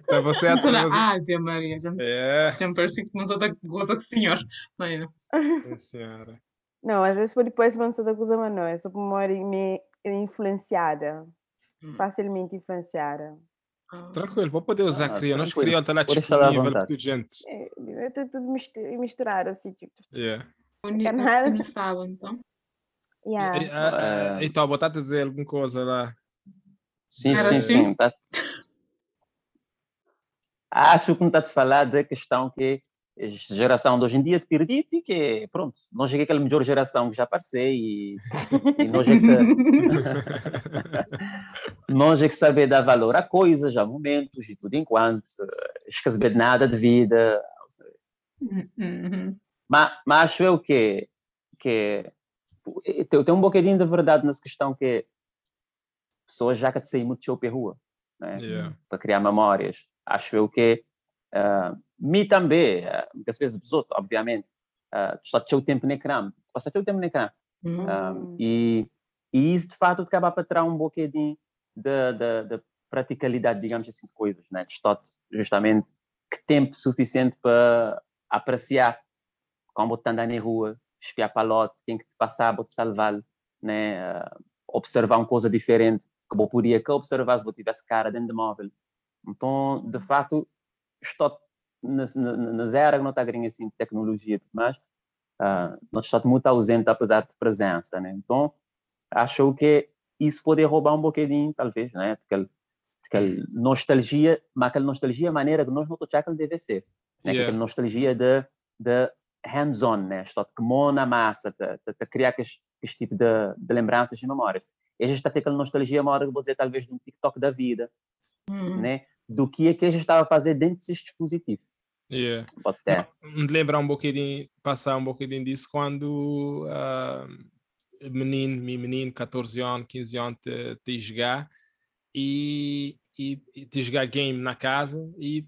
Estava Eu certo. falei, mas- Ave Maria, já, É, já me parece que não sou da goza com o senhor. Mas, é. senhora. Não, às vezes por depois pensa da coisa, mas não. É só eu me influenciada. Hum. Facilmente influenciada. Ah, Tranquilo, vou poder usar Ah, crioulo. Nós crioulo está lá Pode deixar lá disponível para toda gente. É, é tudo tudo mistu- misturado, assim, tipo. Yeah. nada? não estava, então? Yeah. Então, botar a dizer alguma coisa lá. Sim, Era sim, assim? sim. Tá... Acho que não está a falar da questão que a geração de hoje em dia te acredita e que, pronto, nós é aquela melhor geração que já passei e, e nós é que nós é que saber dar valor a coisas, a momentos e tudo enquanto, eh, esquecer de nada de vida. Uhum. Mas, mas acho eu que, que tem, tem um bocadinho de verdade nessa questão que pessoas já que te saem muito show para a rua, né? Yeah. para criar memórias. Acho eu que uh, me também, uh, muitas vezes os outros, obviamente, uh, só te o tempo no ecrã, passa o tempo no ecrã. Um, Hum. e, e isso, de fato, acaba para tirar um bocadinho da, da, da praticalidade, digamos assim, de coisas, né? de justamente que tempo suficiente para apreciar como te andar na rua, espiar palote, quem que te passar, vou te salvar, né? Uh, observar uma coisa diferente que eu poderia que observar se eu tivesse cara dentro do móvel. Então, de fato, estou nas, que não está ganhando assim tecnologia tudo mais, uh, nós estamos muito ausente apesar de presença, né? Então, acho que isso pode roubar um bocadinho, talvez, né? Aquela, aquela nostalgia, mas aquela nostalgia a maneira que nós não tocamos deve ser, né? Yeah. Aquela nostalgia de, de hands-on, né? Estou de mão na massa, de criar esse, esse tipo de, de lembranças e memórias. E a gente está a ter aquela nostalgia, uma hora que vou dizer, talvez, de um TikTok da vida, Uhum. né? Do que é que a gente estava a fazer dentro desses dispositivos. Yeah. Pode ter. Me lembrar um bocadinho, passar um bocadinho disso quando ah, menino, meu menino, 14 anos, 15 anos, te, te jogar e, e, e te jogar game na casa e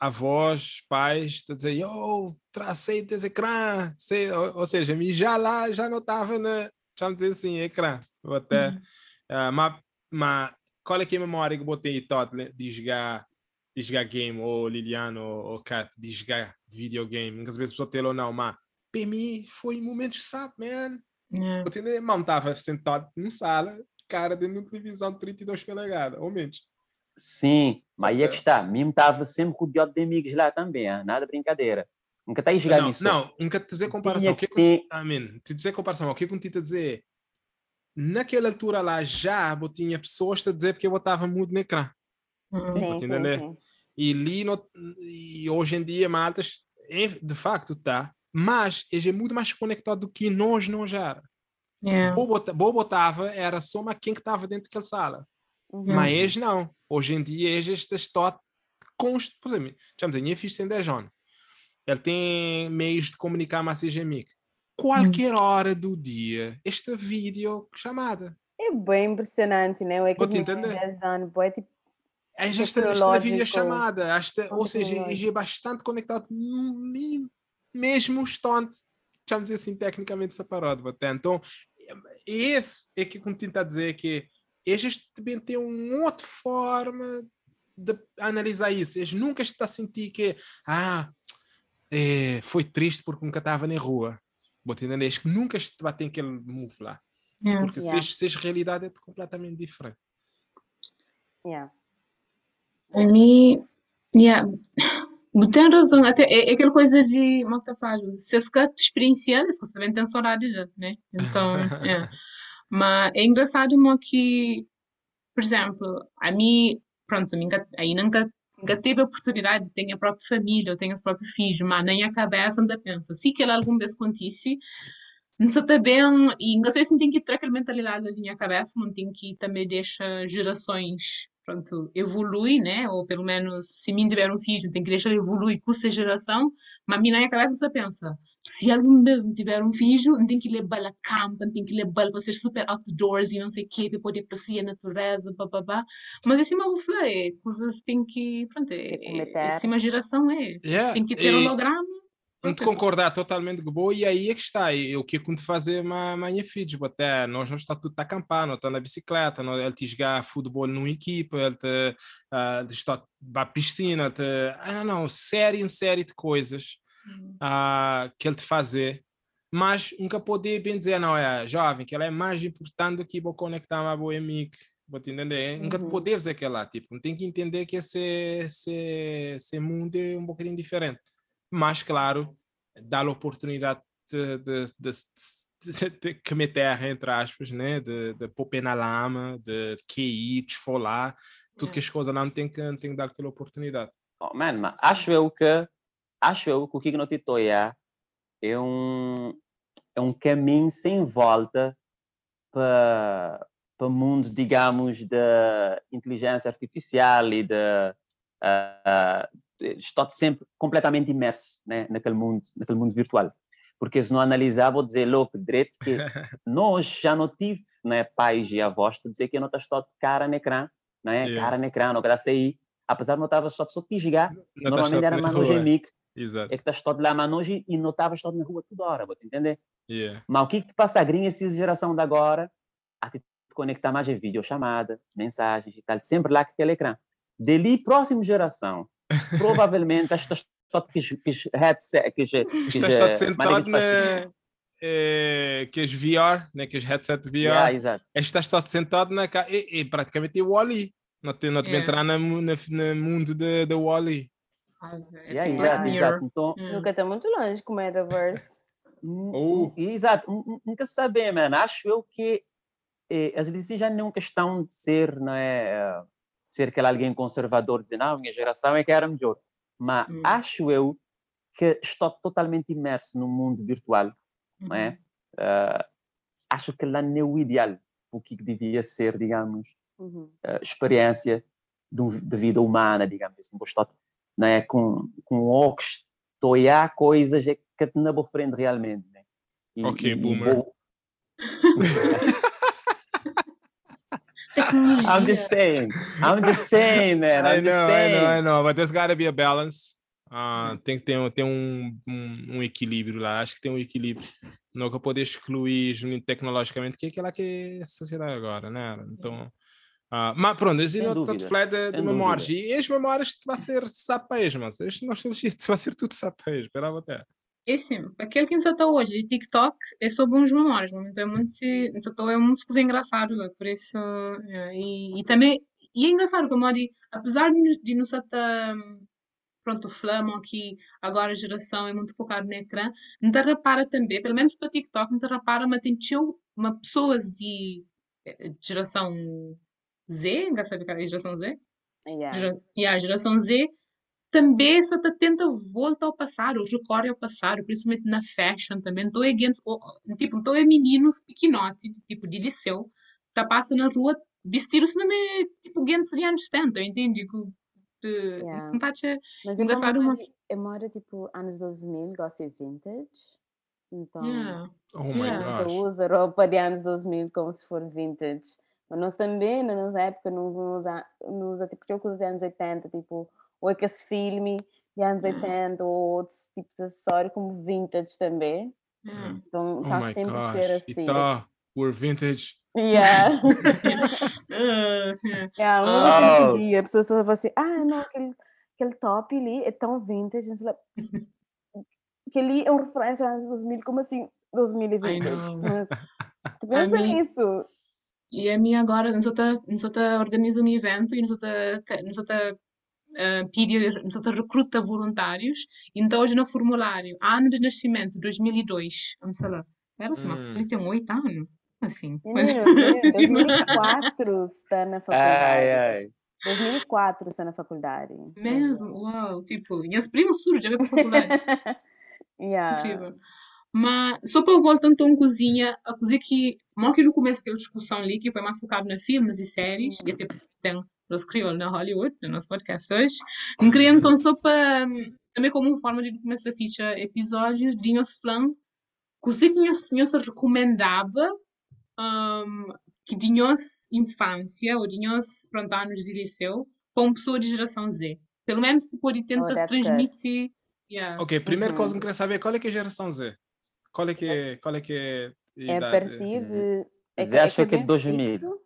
avós, pais, te dizer, yo, tracei desse ecrã, sei, ou, ou seja, me já lá já não estava na, já dizer assim, ecrã, Vou até, Uhum. ah, mas, mas qual é que é a memória que eu botei Todd, de jogar de jogar game, ou Liliano, ou, ou Kat, de jogar videogame. Muitas vezes pessoa tem ou não, mas para mim foi momentos, sabe, man? Yeah. Eu tinha, mano, estava sentado numa sala, cara, dentro de uma televisão de 32 polegadas, ou menos. Sim, mas aí é que está. Mesmo estava sempre rodeado de amigos lá também, ah, nada brincadeira. Nunca está aí jogar Não, nisso. não, nunca te dizer comparação. O que é que eu- ter- Amém. Te dizer comparação. O que é que te dizer? Naquela altura lá já eu tinha pessoas a dizer porque eu estava mudo no ecrã. Uhum. Sim, sim, entender? sim. E ali, no, e hoje em dia, maltas, é, de facto tá, mas ele é muito mais conectado do que nós não já era. Yeah. Bota- Bobo botava, era só uma quem que estava dentro daquela sala. Uhum. Mas não. Hoje em dia, eles estão const... Por exemplo, já me minha filha tem 10 anos. Ele tem meios de comunicar mais seja amigo. Qualquer hora do dia, esta vídeo chamada. É bem impressionante, né? É que os meninos entender. de 10 anos, boy, tipo, É esta, esta Tecnológico. vídeo chamada. Esta, ou seja, é bastante conectado, mesmo vamos dizer assim, tecnicamente separado. Então, esse é que eu tento dizer que eles também têm uma outra forma de analisar isso. Eles nunca estão a sentir que, ah, é, foi triste porque nunca estava na rua. Entender? Eles nunca ter aquele move lá. Yeah. Porque Yeah. se, a realidade é completamente diferente. yeah. A mim, yeah. Tem razão, até é, é aquela coisa de, como é que eu falo? Se quer experienciar, se você também tem saudade já, né? Então, é. Mas é engraçado mo que, por exemplo, a mim, pronto, aí nunca, nunca teve a oportunidade de ter a própria família, eu tenho os próprios filhos, mas nem a cabeça ainda pensa, se que ela alguma vez acontece, não sei também, e não sei se tem que ter aquela mentalidade na minha cabeça, não tem que também deixar gerações, pronto, evolui, né? Ou pelo menos, se mim tiver um filho, tem que deixar ele evoluir com essa geração, mas a minha cabeça só pensa, se algum não tiver um filho, não tem que levar a campo, não tem que levar para ser super outdoors e não sei o quê, para poder apreciar a natureza, babá. Mas assim, eu vou falar, é coisas tem que, pronto, é, é, uma geração é, Yeah, tem que ter e- holograma, Não te concordar totalmente com boa, e aí é que está. E o que é que te fazer uma minha filha? Até nós não está tudo a acampar, não está na bicicleta, não, ele te jogar futebol numa equipa, ele te, uh, está à piscina, te, ah, não, não, série em série de coisas uh, que ele te fazer. Mas nunca poder bem dizer, não, é jovem, que ela é mais importante do que vou conectar uma boa amiga. Vou te entender? Uhum. Nunca poder dizer que lá, tipo, não tem que entender que esse, esse, esse mundo é um bocadinho diferente mas claro, dar a oportunidade de, de, de, de, de comer terra, entre aspas, né? de, de pôr na lama, de QI, de esfolar, tudo que as coisas não tem que, tem que dar aquela oportunidade. Oh, man, mas acho eu que acho eu que o que não te toia é um é um caminho sem volta para o mundo, digamos, da inteligência artificial e da uh, estou sempre completamente imerso né, naquele mundo, naquele mundo virtual. Porque se não analisar, vou dizer louco, direito que nós já não tive né, pais e avós para dizer que eu não estou de cara no ecrã, não é? Yeah. Cara no ecrã, não graças aí. Apesar de não estava só de só te jogar, normalmente era manoje e mic. Exato. É que estás todo lá manoje e não estavas todo na rua toda hora, vou entender? Yeah. Mas o que, que te passa a grinha essa geração de agora? A te conectar mais a videochamada, mensagens e tal, sempre lá com aquele ecrã. Dali, próxima geração, provavelmente estas que os headset que estás sentado na é, que as VR, né, que as headset VR, yeah, exato. estás só sentado na e, e praticamente é o Wally. Não te, não te yeah. entrar no, no, no mundo da Wally. É yeah, tipo exato, exato. Então, yeah. Nunca está muito longe com o Metaverse. Oh. Exato, nunca se sabe, mano. Acho eu que eh, as decisões já não questão de ser, não é? ser aquele alguém conservador, dizer, não, minha geração é que era melhor. Mas hum. acho eu que estou totalmente imerso no mundo virtual, não é? Uh, acho que lá não é o ideal, o que devia ser, digamos, uhum. uh, experiência de, de, vida humana, digamos assim. Estou, não é? Com, com óculos, estou a coisas que não vou frente realmente. Né? E, ok, e, boomer. Vou... I'm just saying. I'm just saying, man. I'm I know, I know, I know. But there's got to be a balance. Uh, tem que ter, ter um, um, um, equilíbrio lá. Acho que tem um equilíbrio. Nunca poder excluir tecnologicamente, que é aquela que é a sociedade agora, né? Então. Uh, mas pronto, assim, não estou a falar de, de memórias. E as memórias vai ser sapês, mas este nostalgia vai ser tudo sapês. Esperava até. É sim, aquele que nos está hoje de TikTok é sobre uns memórias, então é muito, então é muito coisa engraçado, por isso, é, e, e, também, e é engraçado como de, apesar de, de nos estar, pronto, flama aqui, agora a geração é muito focada no ecrã, não te repara também, pelo menos para TikTok, não te repara, mas tem uma pessoas de, eh, de geração Z, engraçado que é a geração Z? Yeah. Gera, yeah, geração Z, também se tenta voltar ao passado, recorre ao passado, principalmente na fashion também. Então é tipo, então é meninos pequenotes, tipo, de liceu, tá passando na rua, vestidos se mesmo, tipo, against de anos 70, entende? De, yeah. Não tá Mas engraçado uma... Eu moro, tipo, anos 2000, gosto de vintage. Então, yeah. oh my yeah. eu uso roupa de anos 2000 como se for vintage. Mas nós também, na nossa época, nos, nos, nos, tipo, coisas de anos 80, tipo, ou aquele filme de anos 80 ou outros tipos de acessório como vintage também. Hum. Então está oh sempre a ser assim. Está, we're vintage. Yeah. yeah, oh. um dia a pessoa estava assim, ah, não, aquele, aquele top ali é tão vintage. que ali é uma referência anos 2000, como assim 2020? Mas tu pensa nisso? E a minha agora, nós está organiza um evento e nós está uh, pedir, portanto, recruta voluntários. Então, hoje no formulário, ano de nascimento, 2002. Vamos falar. Era assim, hum. ele tem oito anos. Assim. Mas... 2004 está na faculdade. Ai, ai. 2004 está na faculdade. Mesmo? Uau! Tipo, minhas primas surgem já veio para a faculdade. yeah. Incrível. Mas, só para voltar então à cozinha, a cozinha que, mal que no começo aquela discussão ali, que foi mais focado na filmes e séries, uhum. e até tem los crioulos na Hollywood, no nosso podcast hoje. Não queria então só para, também como forma de começar a ficha episódio, dinhos falando que você tinha se recomendava um, que dinhos infância ou dinhos pronto anos de liceu para uma pessoa de geração Z. Pelo menos que pode tentar oh, transmitir Yeah. Ok, primeira Uhum. coisa que eu queria saber, qual é que é a geração Z? Qual é que é, qual é, que é a É a partir de. Zé achou que é bem 2000. fixo.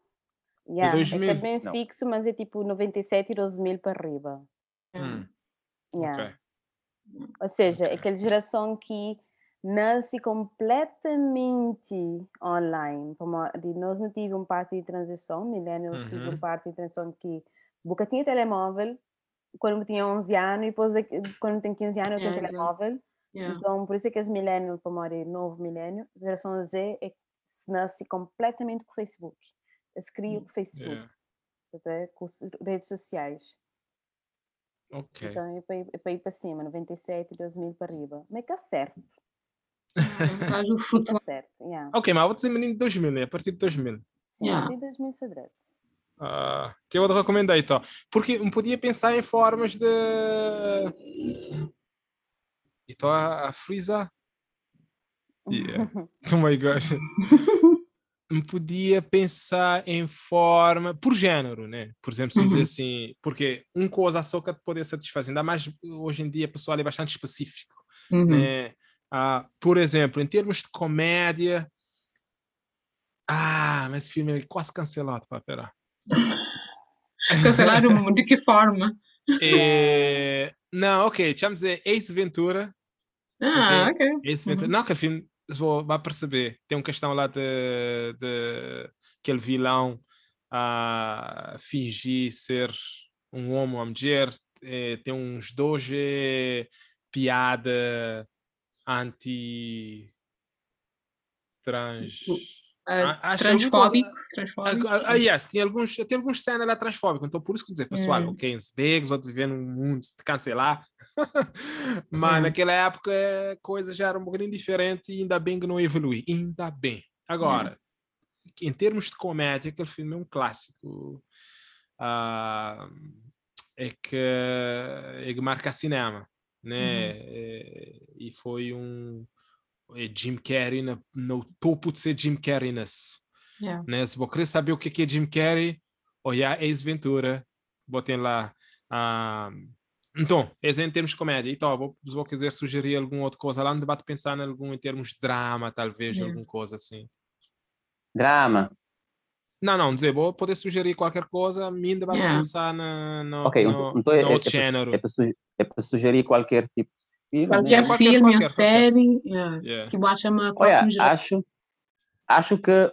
Yeah, É que 2000? é bem Não. fixo, mas é tipo 97 e 12 mil para arriba. Hum, Yeah. ok. Ou seja, Ok. aquela geração que nasce completamente online. Como de- nós não tivemos um parte de transição, millennials tive Uhum. um parte de transição que Boca tinha telemóvel quando eu tinha 11 anos e depois quando eu tenho 15 anos eu tenho Yeah, exato. telemóvel. Yeah. Então, por isso é que as millennials, para morrer novo milênio, geração Z é se nasce completamente com o Facebook. Eles criam Hum, o Facebook, Yeah. até com as redes sociais. Ok. Então, é para, ir, é para ir para cima, 97, 2000 para arriba. Mas que certo, Faz o fruto. está certo. Yeah. Ok, mas vou dizer menino de 2000, né? A partir de 2000. Sim, Yeah. yeah. 2000 sadret. Ah, que eu recomendei, então. Porque me podia pensar em formas de. Então a, a freezer. Yeah. Oh my gosh. podia pensar em forma por género, né? Por exemplo, se eu dizer Uhum. assim, porque um coisa que te poder satisfazer, ainda mais hoje em dia, o pessoal é bastante específico, Uhum. né? Ah, por exemplo, em termos de comédia, ah, mas esse filme é quase cancelado, pá, pera. Cancelaram de que forma? É, Não, ok, deixa eu dizer Ace Ventura. Ah, ok. Ace Ventura. Não, aquele filme, vou, vai perceber. Tem uma questão lá de, de aquele vilão a fingir ser um homem ou uma mulher. É, tem uns dois é, piada anti trans. Ah, acho transfóbico. transfóbico. Ah, ah, yes, tem alguns, tem alguns cenas lá transfóbicas, então por isso que dizer, pessoal, Hum. ok, os begos, outros vivendo num mundo de cancelar, mas Hum. naquela época a coisa já era um pouquinho diferente e ainda bem que não evolui, ainda bem. Agora, em termos de comédia, aquele filme é um clássico, ah, é, que, é que marca cinema, né? É, e foi um Jim Carrey na- no topo de ser Jim Carrey nesse Yeah. né? Se você querer saber o que que é Jim Carrey, olhar Ace Ventura, botem lá. ah, então, esse é em termos de comédia. Então, vou, se vou quiser sugerir alguma outra coisa lá no debate, pensar em algum em termos de drama, talvez, Yeah. alguma coisa assim. Drama. Não, não, dizer, vou poder sugerir qualquer coisa, mim debate Yeah. pensar na, no, Ok, no, então, então é, no é, outro é, para, suge- é para sugerir qualquer tipo de filme. Qualquer né? qualquer, filme qualquer, ou qualquer. série yeah, Yeah. que bate uma Olha, próxima geração. acho, acho que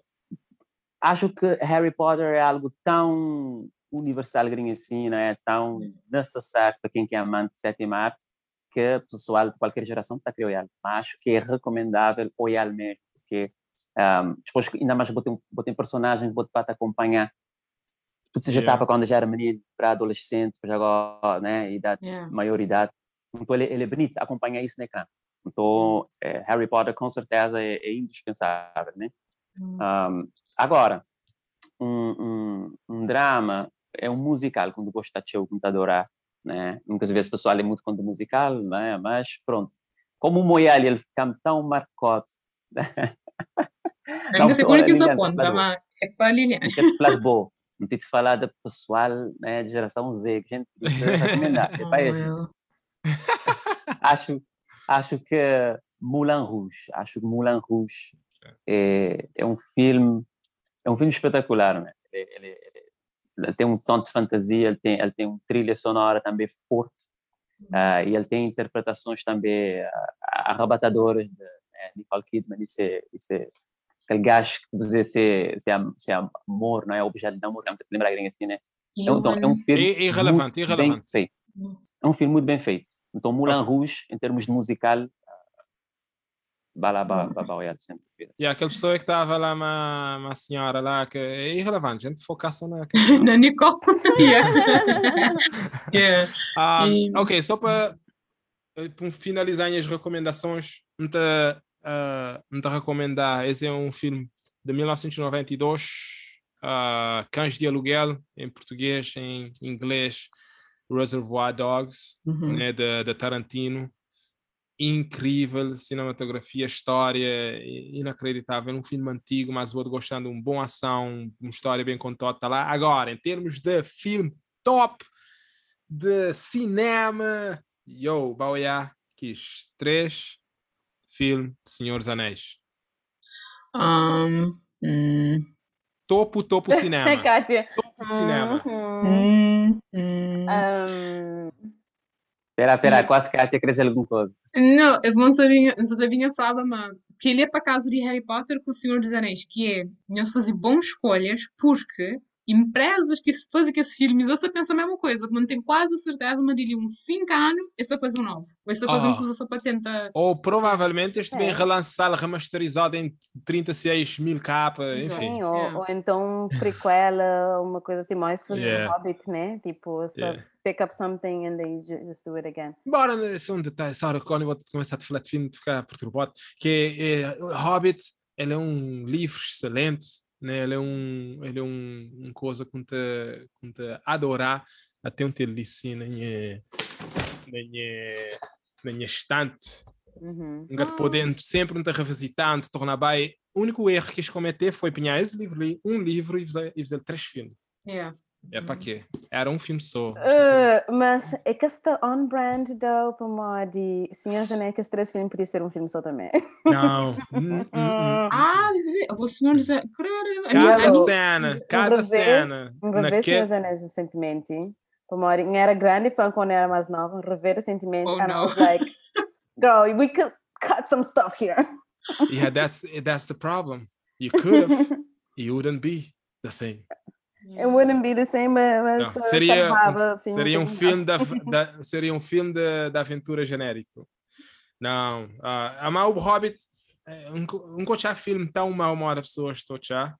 acho que Harry Potter é algo tão universal gringo assim, né? tão necessário para quem é amante de sétima arte, que o pessoal de qualquer geração está a olhar. Mas acho que é recomendável olhar mesmo, porque um, depois ainda mais botem, botem personagens, botem para te acompanhar. Tudo seja Yeah. etapa quando já era menino, para adolescente, para agora, né? idade, Yeah. maioridade. Então ele, ele é bonito acompanhar isso na ecrã. Então eh, Harry Potter com certeza é, é indispensável, né? Hum. Um, agora, um, um, um drama é um musical, quando gosta de o computador, né? Muitas vezes o pessoal é muito contra o musical, né? Mas pronto. Como o Moyali, ele fica tão marcado. Ainda quando isso Lilian, aponta, claro. mas é para Lilian. Não te falar do pessoal né, de geração Z, que a gente recomendar. É para eles. Acho, acho que Moulin Rouge, acho que Moulin Rouge é, é um filme, é um filme espetacular, né? Ele, ele- ele- ele tem um tom de fantasia, ele tem, ele tem uma trilha sonora também forte, ah, e ele tem interpretações também ah, arrebatadoras de né, Nicole Kidman, isso é, isso é aquele gajo que você se, se, se amor, não é objeto de amor, é muito lembrar gringa assim, né? É um, é um filme É irrelevante, muito irrelevante. bem feito. É um filme muito bem feito. Então, Moulin Rouge, em termos de musical, ah, vai lá, olhar sempre. E aquela pessoa que estava lá, uma, uma senhora lá, que é irrelevante, a gente focar só na. Na Nicole. yeah. yeah. Ah, E- Ok, só para para finalizar as recomendações, me tá, ah, tá recomendar. Esse é um filme de 1992, ah, Cães de Aluguel, em português, em inglês, Reservoir Dogs, Uhum. né, de, de Tarantino. Incrível cinematografia, história inacreditável. Um filme antigo, mas vou gostando de uma boa ação, uma história bem contada. Tá lá. Agora, em termos de filme top, de cinema, yo, Baoya, quis três filmes Senhor dos Anéis. Um, hum, Topo, topo cinema. Kátia. Topo de cinema. Uhum. hum, hum. Um, Espera, espera, quase que a tia quer dizer alguma coisa. Não, eu não sabia, não sabia falava, mas que ele é para casa de Harry Potter com o Senhor dos Anéis, que é, eles fazem boas escolhas, porque empresas que se fazem que esse filme, eu só penso a mesma coisa, não tenho quase a certeza, mas diria uns 5 anos, eu só fazer um novo. Ou só fazer Ah. uma coisa só para tentar. Ou provavelmente este bem É. relançado, remasterizado em 36 mil capas, enfim. sim, ou, Yeah. ou então prequela, uma coisa assim, mais fazer Yeah. um Hobbit, né? Tipo, só Yeah. pick up something and they ju- just do it again. Bora nesse um detalhe, Sara, quando eu vou começar a falar de filme, de ficar perturbado, que é, é, o Hobbit, ele é um livro excelente, né? Ele é um, ele é um, um coisa que te, que te adorar, até um ter na minha, na minha, na minha estante, Uhum. nunca te podendo sempre não te revisitando, te tornar bem. O único erro que quis cometer foi pegar esse livro ali, um livro e fazer, e fazer três filmes. Yeah. É para quê? Era um filme só. Uh, mas é que está on brand do para de Senhor que esse três filmes podia ser um filme só também. Não. Hum, hum, hum. Ah, eu vou Senhor dizer. Cada cena, cada cena. Rever Senhor Anéis recentemente. Como eu era grande fã quando era mais nova, rever recentemente, Oh, and I no. was like, girl, we could cut some stuff here. Yeah, that's that's the problem. You could have, you wouldn't be the same. It wouldn't be the same, but, mas Não, seria, salvava, um, seria um filme da, da- seria um filme de, da aventura genérico. Não, ah, a mal o Hobbit, eh, um, um filme tão mal uma hora pessoas estou já.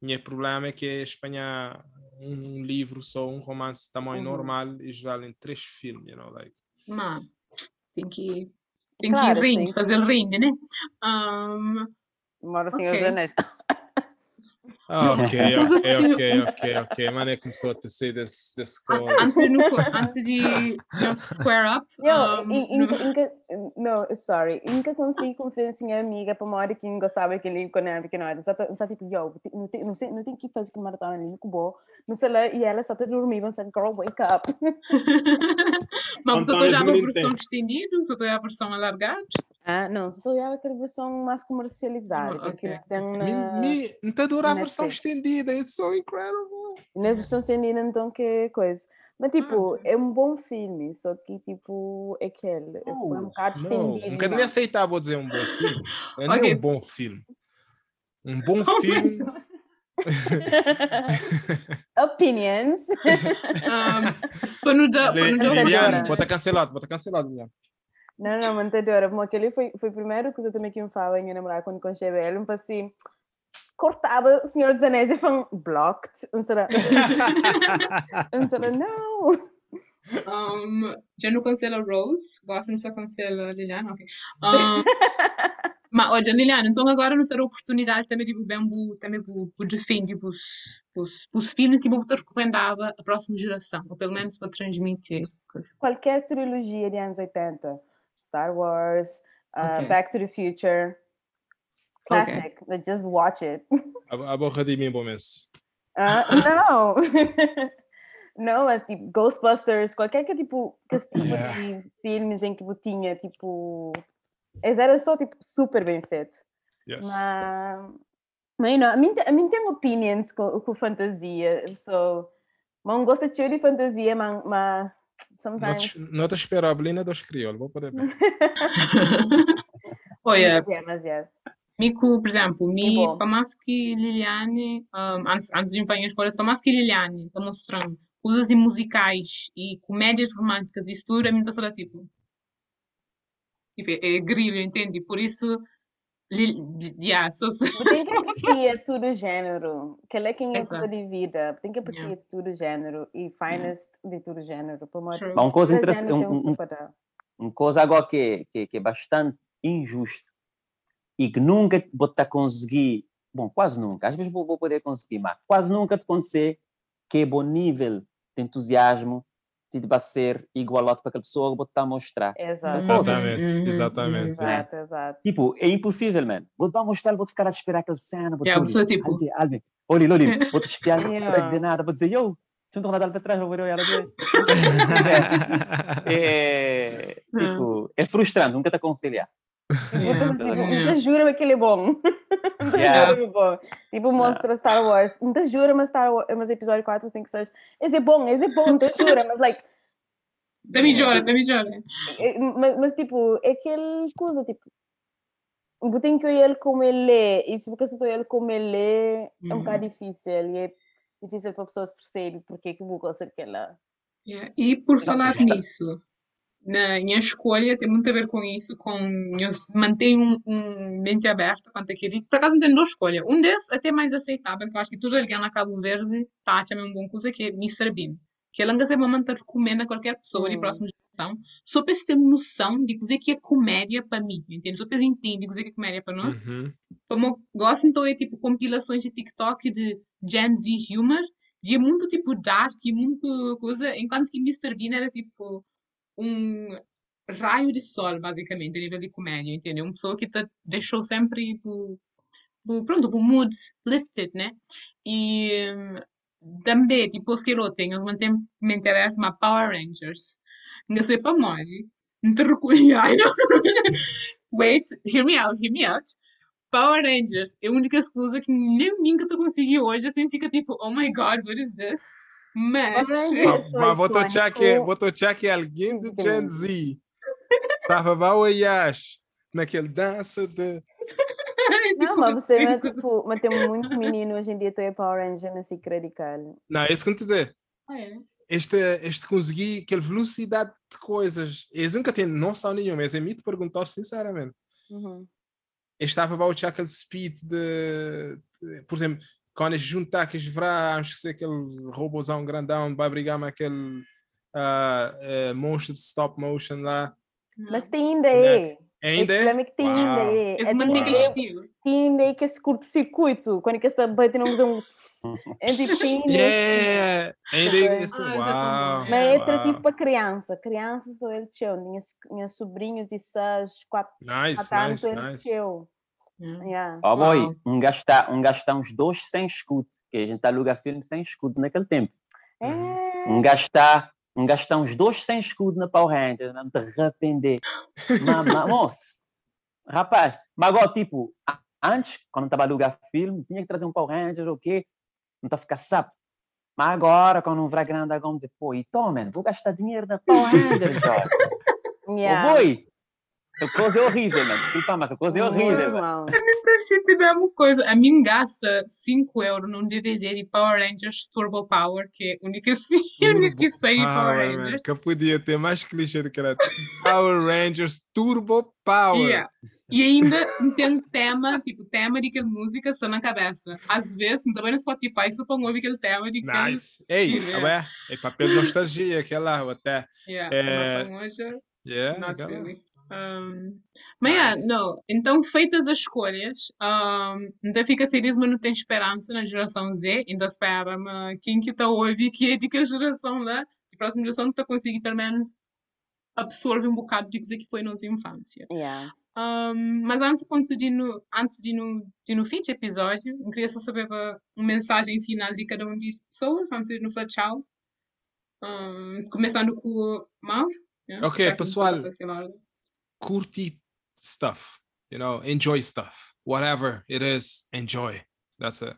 Meu problema é que é Espanha um livro só, um romance de tamanho Uhum. normal e já em três filmes, you know, like. Mano, tem que, tem Claro, que ir ring, fazer ring, né? Um, Mora Senhor dos Ok. Anéis. Ah, ok, ok, que- ok, ok, ok. Mané começou a tecer desse, desse antes de, no- antes de nós square up, Yo, um, in- no- inca, inca, no, sorry, nunca consegui confiança em amiga para uma hora que não gostava daquele livro quando era pequena. Só, tá- só tipo, yo, não tem, não, sei, não tem que fazer que maratona ali, que bom. Não sei lá, e ela só tá dormindo, pensando, girl, wake up. mas você Antônio já a versão estendida, você tem a versão alargada. Ah, não, só olhava aquela versão mais comercializada, Ah, porque ok, tem na, Me, me, não te adoro a versão Netflix. estendida, it's so incredible. na versão estendida, então que coisa. Mas tipo, ok. é um bom filme, só que tipo, é aquele, foi um bocado Não, estendido. nunca nem demais. aceitar, vou dizer um bom filme. Não é nem Ok. um bom filme. Um bom filme. Opinions. Um, se for no da, Li- for no da Liliane, Adoro. bota cancelado, bota cancelado, Liliane. Não, não, não adoro. Mas aquele foi, foi a primeira coisa também que me fala, minha namorada, quando conheceu ele, me falou assim, cortava o Senhor dos Anéis e falou, blocked. Não será? Não será, não. Um, já não cancela Rose, gosto, não só cancela Liliana, ok. Um, mas, olha, Liliana, então agora não ter a oportunidade também de bem bu- também bu- bu defender os, os, filmes que vou te recomendava à próxima geração, ou pelo menos para transmitir. Qualquer trilogia de anos 80, Star Wars, uh, Ok. Back to the Future, classic, like, just watch it. A, a borra de mim, bom mês. Ah, não! Não, é tipo Ghostbusters, qualquer que tipo que tipo Yeah. de filmes em que tinha tipo. Eram só tipo super bem feito. Yes. Mas, mas não, a mim, a mim tem opinions com, com fantasia. So, não gosto de de fantasia, mas, mas sometimes. te, não te espero a Belina dos crioulos, vou poder ver. Mas é, mas é. Mico, por exemplo, mi, bom. para mais que Liliane, um, antes, antes de ir a escola, para mais que Liliane está mostrando coisas de musicais e comédias românticas e isso tudo, a mim está só tipo, tipo, é, é grilo, entende? Por isso, li, yeah, sou, Tem que apreciar todo gênero. Que é quem é coisa Exato. de vida. Tem que apreciar Yeah. todo gênero e finest de todo gênero. Por uma True. Mas uma coisa interessante, um, um um, uma coisa agora que, que, que é bastante injusto e que nunca vou estar conseguir, bom, quase nunca, às vezes vou, vou poder conseguir, mas quase nunca te acontecer que é bom nível de entusiasmo de vai ser igual ao para aquela pessoa vou estar a mostrar. Exato. Exatamente, Uhum, exatamente. uhum. Exato, exato. Tipo, é impossível, man. Vou te mostrar, vou ficar a esperar aquela cena, vou Yeah, a dizer, pessoa, tipo- olha, olha, vou te espiar, não vai dizer nada, vou dizer, yo, tu não estou nada para trás, vou ver ela ver. É, tipo, é frustrante, nunca te conciliar. Tipo, Yeah. nunca jura que ele é bom. Nunca Yeah. jura é bom. Tipo, mostra Star Wars. Nunca jura, mas Star Wars, mas episódio 4, 5, 6. Esse é bom, esse é bom, nunca jura, mas like. Também chora, também chora. é- Mas, mas, tipo, é aquele coisa, tipo. Eu tenho que ele como ele é, e se você olhar ele como ele é, é um Uhum. bocado difícil, e é difícil para pessoas perceberem porque é que vou gostar daquela. Yeah. E por falar nisso, na minha escolha tem muito a ver com isso, com eu mantenho um, um mente aberta quanto àquilo. Por acaso não tenho duas escolhas. Um desses até mais aceitável, que eu acho que tudo alguém na Cabo Verde está a uma boa coisa, que é Mr. Bean. Que ele anda sempre a manter recomenda a qualquer pessoa de Hum. próxima geração, só para se ter noção de dizer que é comédia para mim, entende? Só para entender dizer que é comédia para nós. Uhum. Eu gosto, então, é tipo compilações de TikTok de Gen Z humor, e é muito tipo dark e muito coisa, enquanto que Mr. Bean era tipo um raio de sol, basicamente, a nível de comédia, entendeu? Uma pessoa que te deixou sempre tipo, tipo, pronto, o mood lifted, né? E também, os que eu tenho, mente aberta, mas Power Rangers. Não sei para onde. Não te reconheço. Wait, hear me out, hear me out. Power Rangers é a única coisa que nem nunca tu consegui hoje, assim fica tipo, oh my god, what is this? Mas. Mas é mas vou tochar que, vou tochar que alguém do. Gen Z estava a olhar naquele dança de. Não, mas você é tipo, mas tem muito menino hoje em dia tem Power Ranger na SIC Radical. Não, é isso que eu te dizer. Ah, é? Este, este conseguir aquela velocidade de coisas. Eles nunca têm noção nenhuma. Eles é me perguntar sinceramente. Uhum. Eu estava a baixar aquele speed de, de- Por exemplo, quando eles juntar aqueles vrais, que sei aquele robôzão grandão, vai brigar com aquele ah, eh, monstro de stop motion lá. Mas tem ainda Boneco. é. Ainda é? problema que tem ainda é. É, tem aquele ainda estilo. tem ainda é que esse curto-circuito, quando é que está batendo um um tss. É tipo, ainda é-! Ainda é esse. Ah, Uau! Mas é atrativo para criança. Crianças do. Minhas, minhas sobrinhos de 6, 4 Nice, anos nice, ele nice. Teu. Yeah. Ó, boy, Uau. um gastar, um gastar uns dois sem escudo, que a gente aluga filme sem escudo naquele tempo. É. Um gastar, um gastar uns dois sem escudo na Power Rangers, não te arrepender. Moço, rapaz, mas agora, tipo, antes, quando estava a alugar filme, tinha que trazer um Power Rangers, o quê? Não está a ficar sapo. Mas agora, quando um grande, agora vamos dizer, pô, então, mano, vou gastar dinheiro na Power Rangers, jovem. Yeah. Ô, boi, a coisa é horrível, mano. Desculpa, mas a coisa é horrível, mano. Normal. Achei que é uma coisa. A mim gasta 5 euros num DVD de Power Rangers Turbo Power, que é o único filme que saiu de Power Rangers. Que podia ter mais clichê do que era Power Rangers Turbo Power. Yeah. E ainda tem um tema, tipo, tema de aquela música só na cabeça. Às vezes, também no Spotify, só põe ouvir aquele tema de aquele... Nice. Ei, ué, é papel de nostalgia, aquela até. Yeah, É, não, hoje, Yeah, not really. Um, mas, yeah, Nice. não. Então, feitas as escolhas, um, ainda fica feliz, mas não tem esperança na geração Z. Ainda espera, mas quem que está a ouvir que é de que geração lá, de próxima geração, está conseguir pelo menos absorver um bocado de coisa que foi nossa infância. Yeah. Um, mas antes, ponto de no, antes de no, de no fim de episódio, eu queria só saber uma, mensagem final de cada um de pessoas, antes de no falar tchau. Um, começando com o Mauro. yeah, Ok, já que começou pessoal. Curti stuff. You know, enjoy stuff. Whatever it is, enjoy. That's it.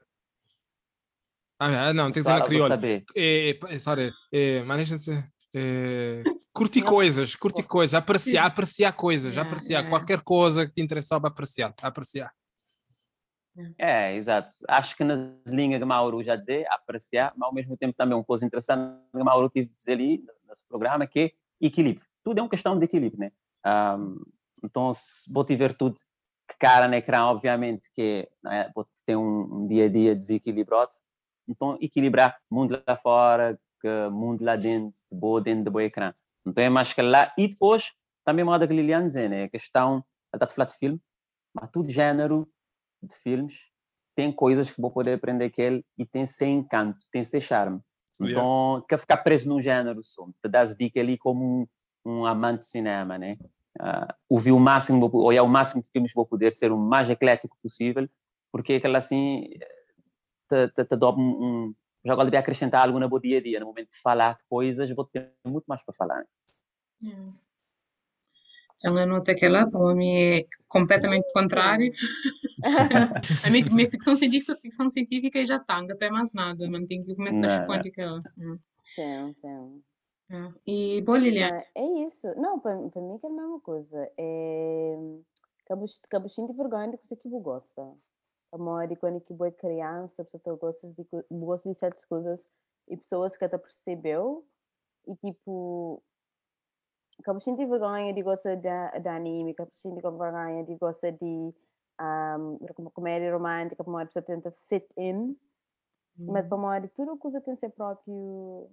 Ah, não, tem que na vou crioula. É, é, sorry, é, maneja-se. É, curtir coisas, curtir coisas, apreciar, apreciar coisas, Yeah, apreciar yeah. qualquer coisa que te interessava, apreciar, apreciar. É, exato. Acho que nas linhas que Mauro já dizer, apreciar, mas ao mesmo tempo também uma coisa interessante que Mauro tive de dizer ali nesse programa, que é equilíbrio. Tudo é uma questão de equilíbrio, né? Ahm, então, se vou te ver tudo que cara no ecrã, obviamente, que né, vou ter um, um dia a dia desequilibrado. Então, equilibrar mundo lá fora, que mundo lá dentro, de boa dentro do bom ecrã. Então, é mais que lá. E depois, também modo que Liliane dizer, né? A questão, ela está a falar de filme, mas tudo género de filmes tem coisas que vou poder aprender com ele e tem seu encanto, tem seu charme. Yeah. Então, quer ficar preso num género só. Te dá as dicas ali como um, amante de cinema, né? Uh, ouvir o máximo, olhar o máximo de filmes que vou poder ser o mais eclético possível, porque aquela assim te, te, te dá um, um já agora devia acrescentar algo no meu dia a dia, no momento de falar de coisas, vou ter muito mais para falar. Yeah. Ela nota que ela, para mim, é completamente contrário. a minha, minha ficção científica, ficção científica e já está, não tem mais nada, mas tem que começar a quântica. Hum. Sim, sim. É. E, boa, Liliana. Mas É isso. Não, para, mim que é a mesma coisa. É... Cabo de vergonha de coisa que você gosta. A maior quando que é criança, pessoa gosta de, gosta de certas coisas e pessoas que até percebeu e tipo acabo de vergonha de gostar de, de anime, acabo de vergonha de gostar de um, comédia romântica, para a pessoa tenta fit in, hum. mas para a tudo coisa tem seu próprio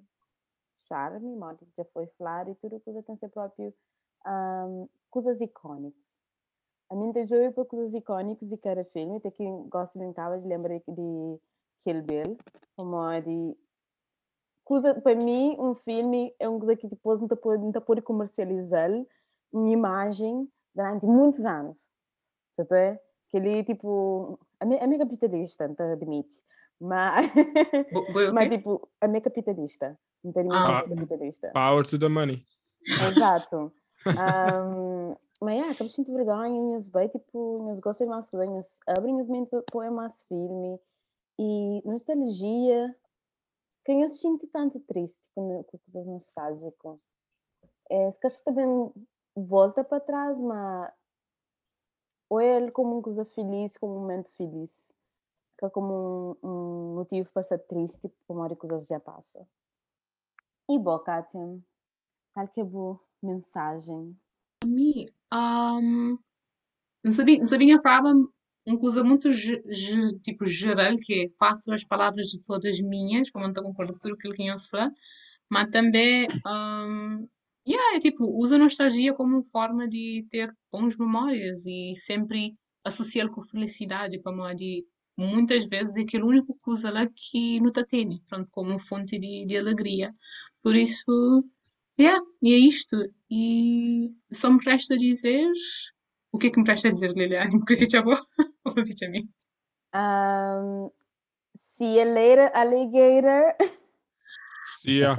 charme, modo já foi falado, e tudo coisa tem seu próprio um, coisas icônicas. A mim tem jogo para coisas icônicas de cada filme, até que gosto de de lembrar de Kill Bill, como de coisa, para mim, um filme é uma coisa que depois não pode, não pode comercializar uma imagem durante muitos anos. Certo é? Que ele, tipo, é meio capitalista, não admite. Mas, mas tipo, é meio capitalista. Não ah, capitalista. Power to the money. Exato. um, mas, é, acabo de vergonha, eles bem, tipo, eles gostam mais coisas, eles abrem os mentes para mais filme. E nostalgia, quem eu sinto tanto triste com, com coisas nostálgicas. É, se também volta para trás, mas ou é ele como uma coisa feliz, como um momento feliz, que é como um, um motivo para ser triste, como a coisas já passa. E boa, Kátia, qual que é a boa mensagem? A mim, um, não sabia, não sabia falar uma coisa muito tipo geral, que é faço as palavras de todas minhas, como não estou concordo com tudo aquilo que eu falar, mas também um, yeah, é tipo, usa a nostalgia como forma de ter bons memórias e sempre associá-lo com felicidade, como de muitas vezes é aquele único usa lá que não tem, pronto, como fonte de, de alegria. Por isso, yeah, e é isto. E só me resta dizer o que é que me presta a dizer, Liliane? Porque fica bom ou fica mim? Um, see you later, alligator. See ya.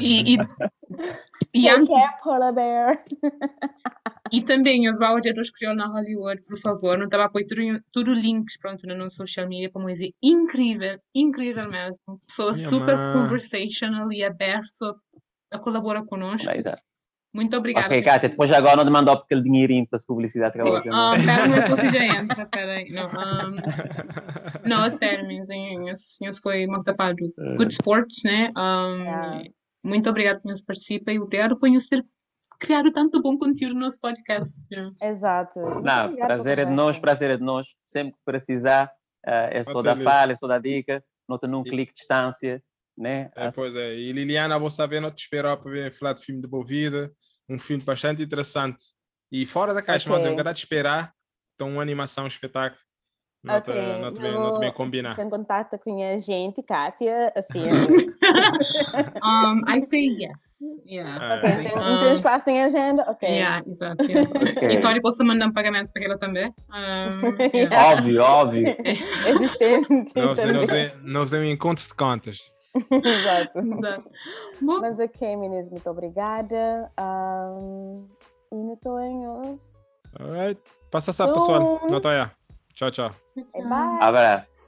E, e, e antes... polar bear. e também os baudeiros criou na Hollywood, por favor, não estava a pôr tudo, tudo links pronto, no nosso social media para dizer incrível, incrível mesmo. Pessoa super conversational e aberto a colaborar conosco. Exato. Muito obrigada. Ok, Kátia, depois agora não te mandou aquele dinheirinho para a publicidade que ela. Ah, pera, meu povo já entra, peraí. Não, um, não, a sério, meus senhores, foi muito tafado. Good sports, né? Um, yeah. Muito obrigada por nos participar e obrigado por nos ter criado tanto bom conteúdo no nosso podcast. Exato. Não, prazer é de nós, prazer é de nós. Sempre que precisar, uh, é só da fala, é só da dica, nota num clique de distância. Né? É, pois é, e Liliana, vou saber, não te esperar para ver falar de filme de Bovida um filme bastante interessante e fora da caixa, okay. mas eu te esperar. Então, uma animação, um espetáculo. Não okay. não te, bem, não te bem combinar. Tem contato com a gente, Kátia, assim. um, I say yes. Yeah. Okay. Tem, um, tem espaço, tem agenda? Ok. Yeah, exato. Yeah. Okay. E Tori posso mandar um pagamento para ela também. Um, yeah. Óbvio, óbvio. Existente. Não, não, não, um encontro de contas. Exato. Exato. Bom. Mas ok, meninas, muito obrigada. Um, e notonhos. Alright. Passa essa, pessoal. Notonha. Tchau, tchau. Bye. Abraço.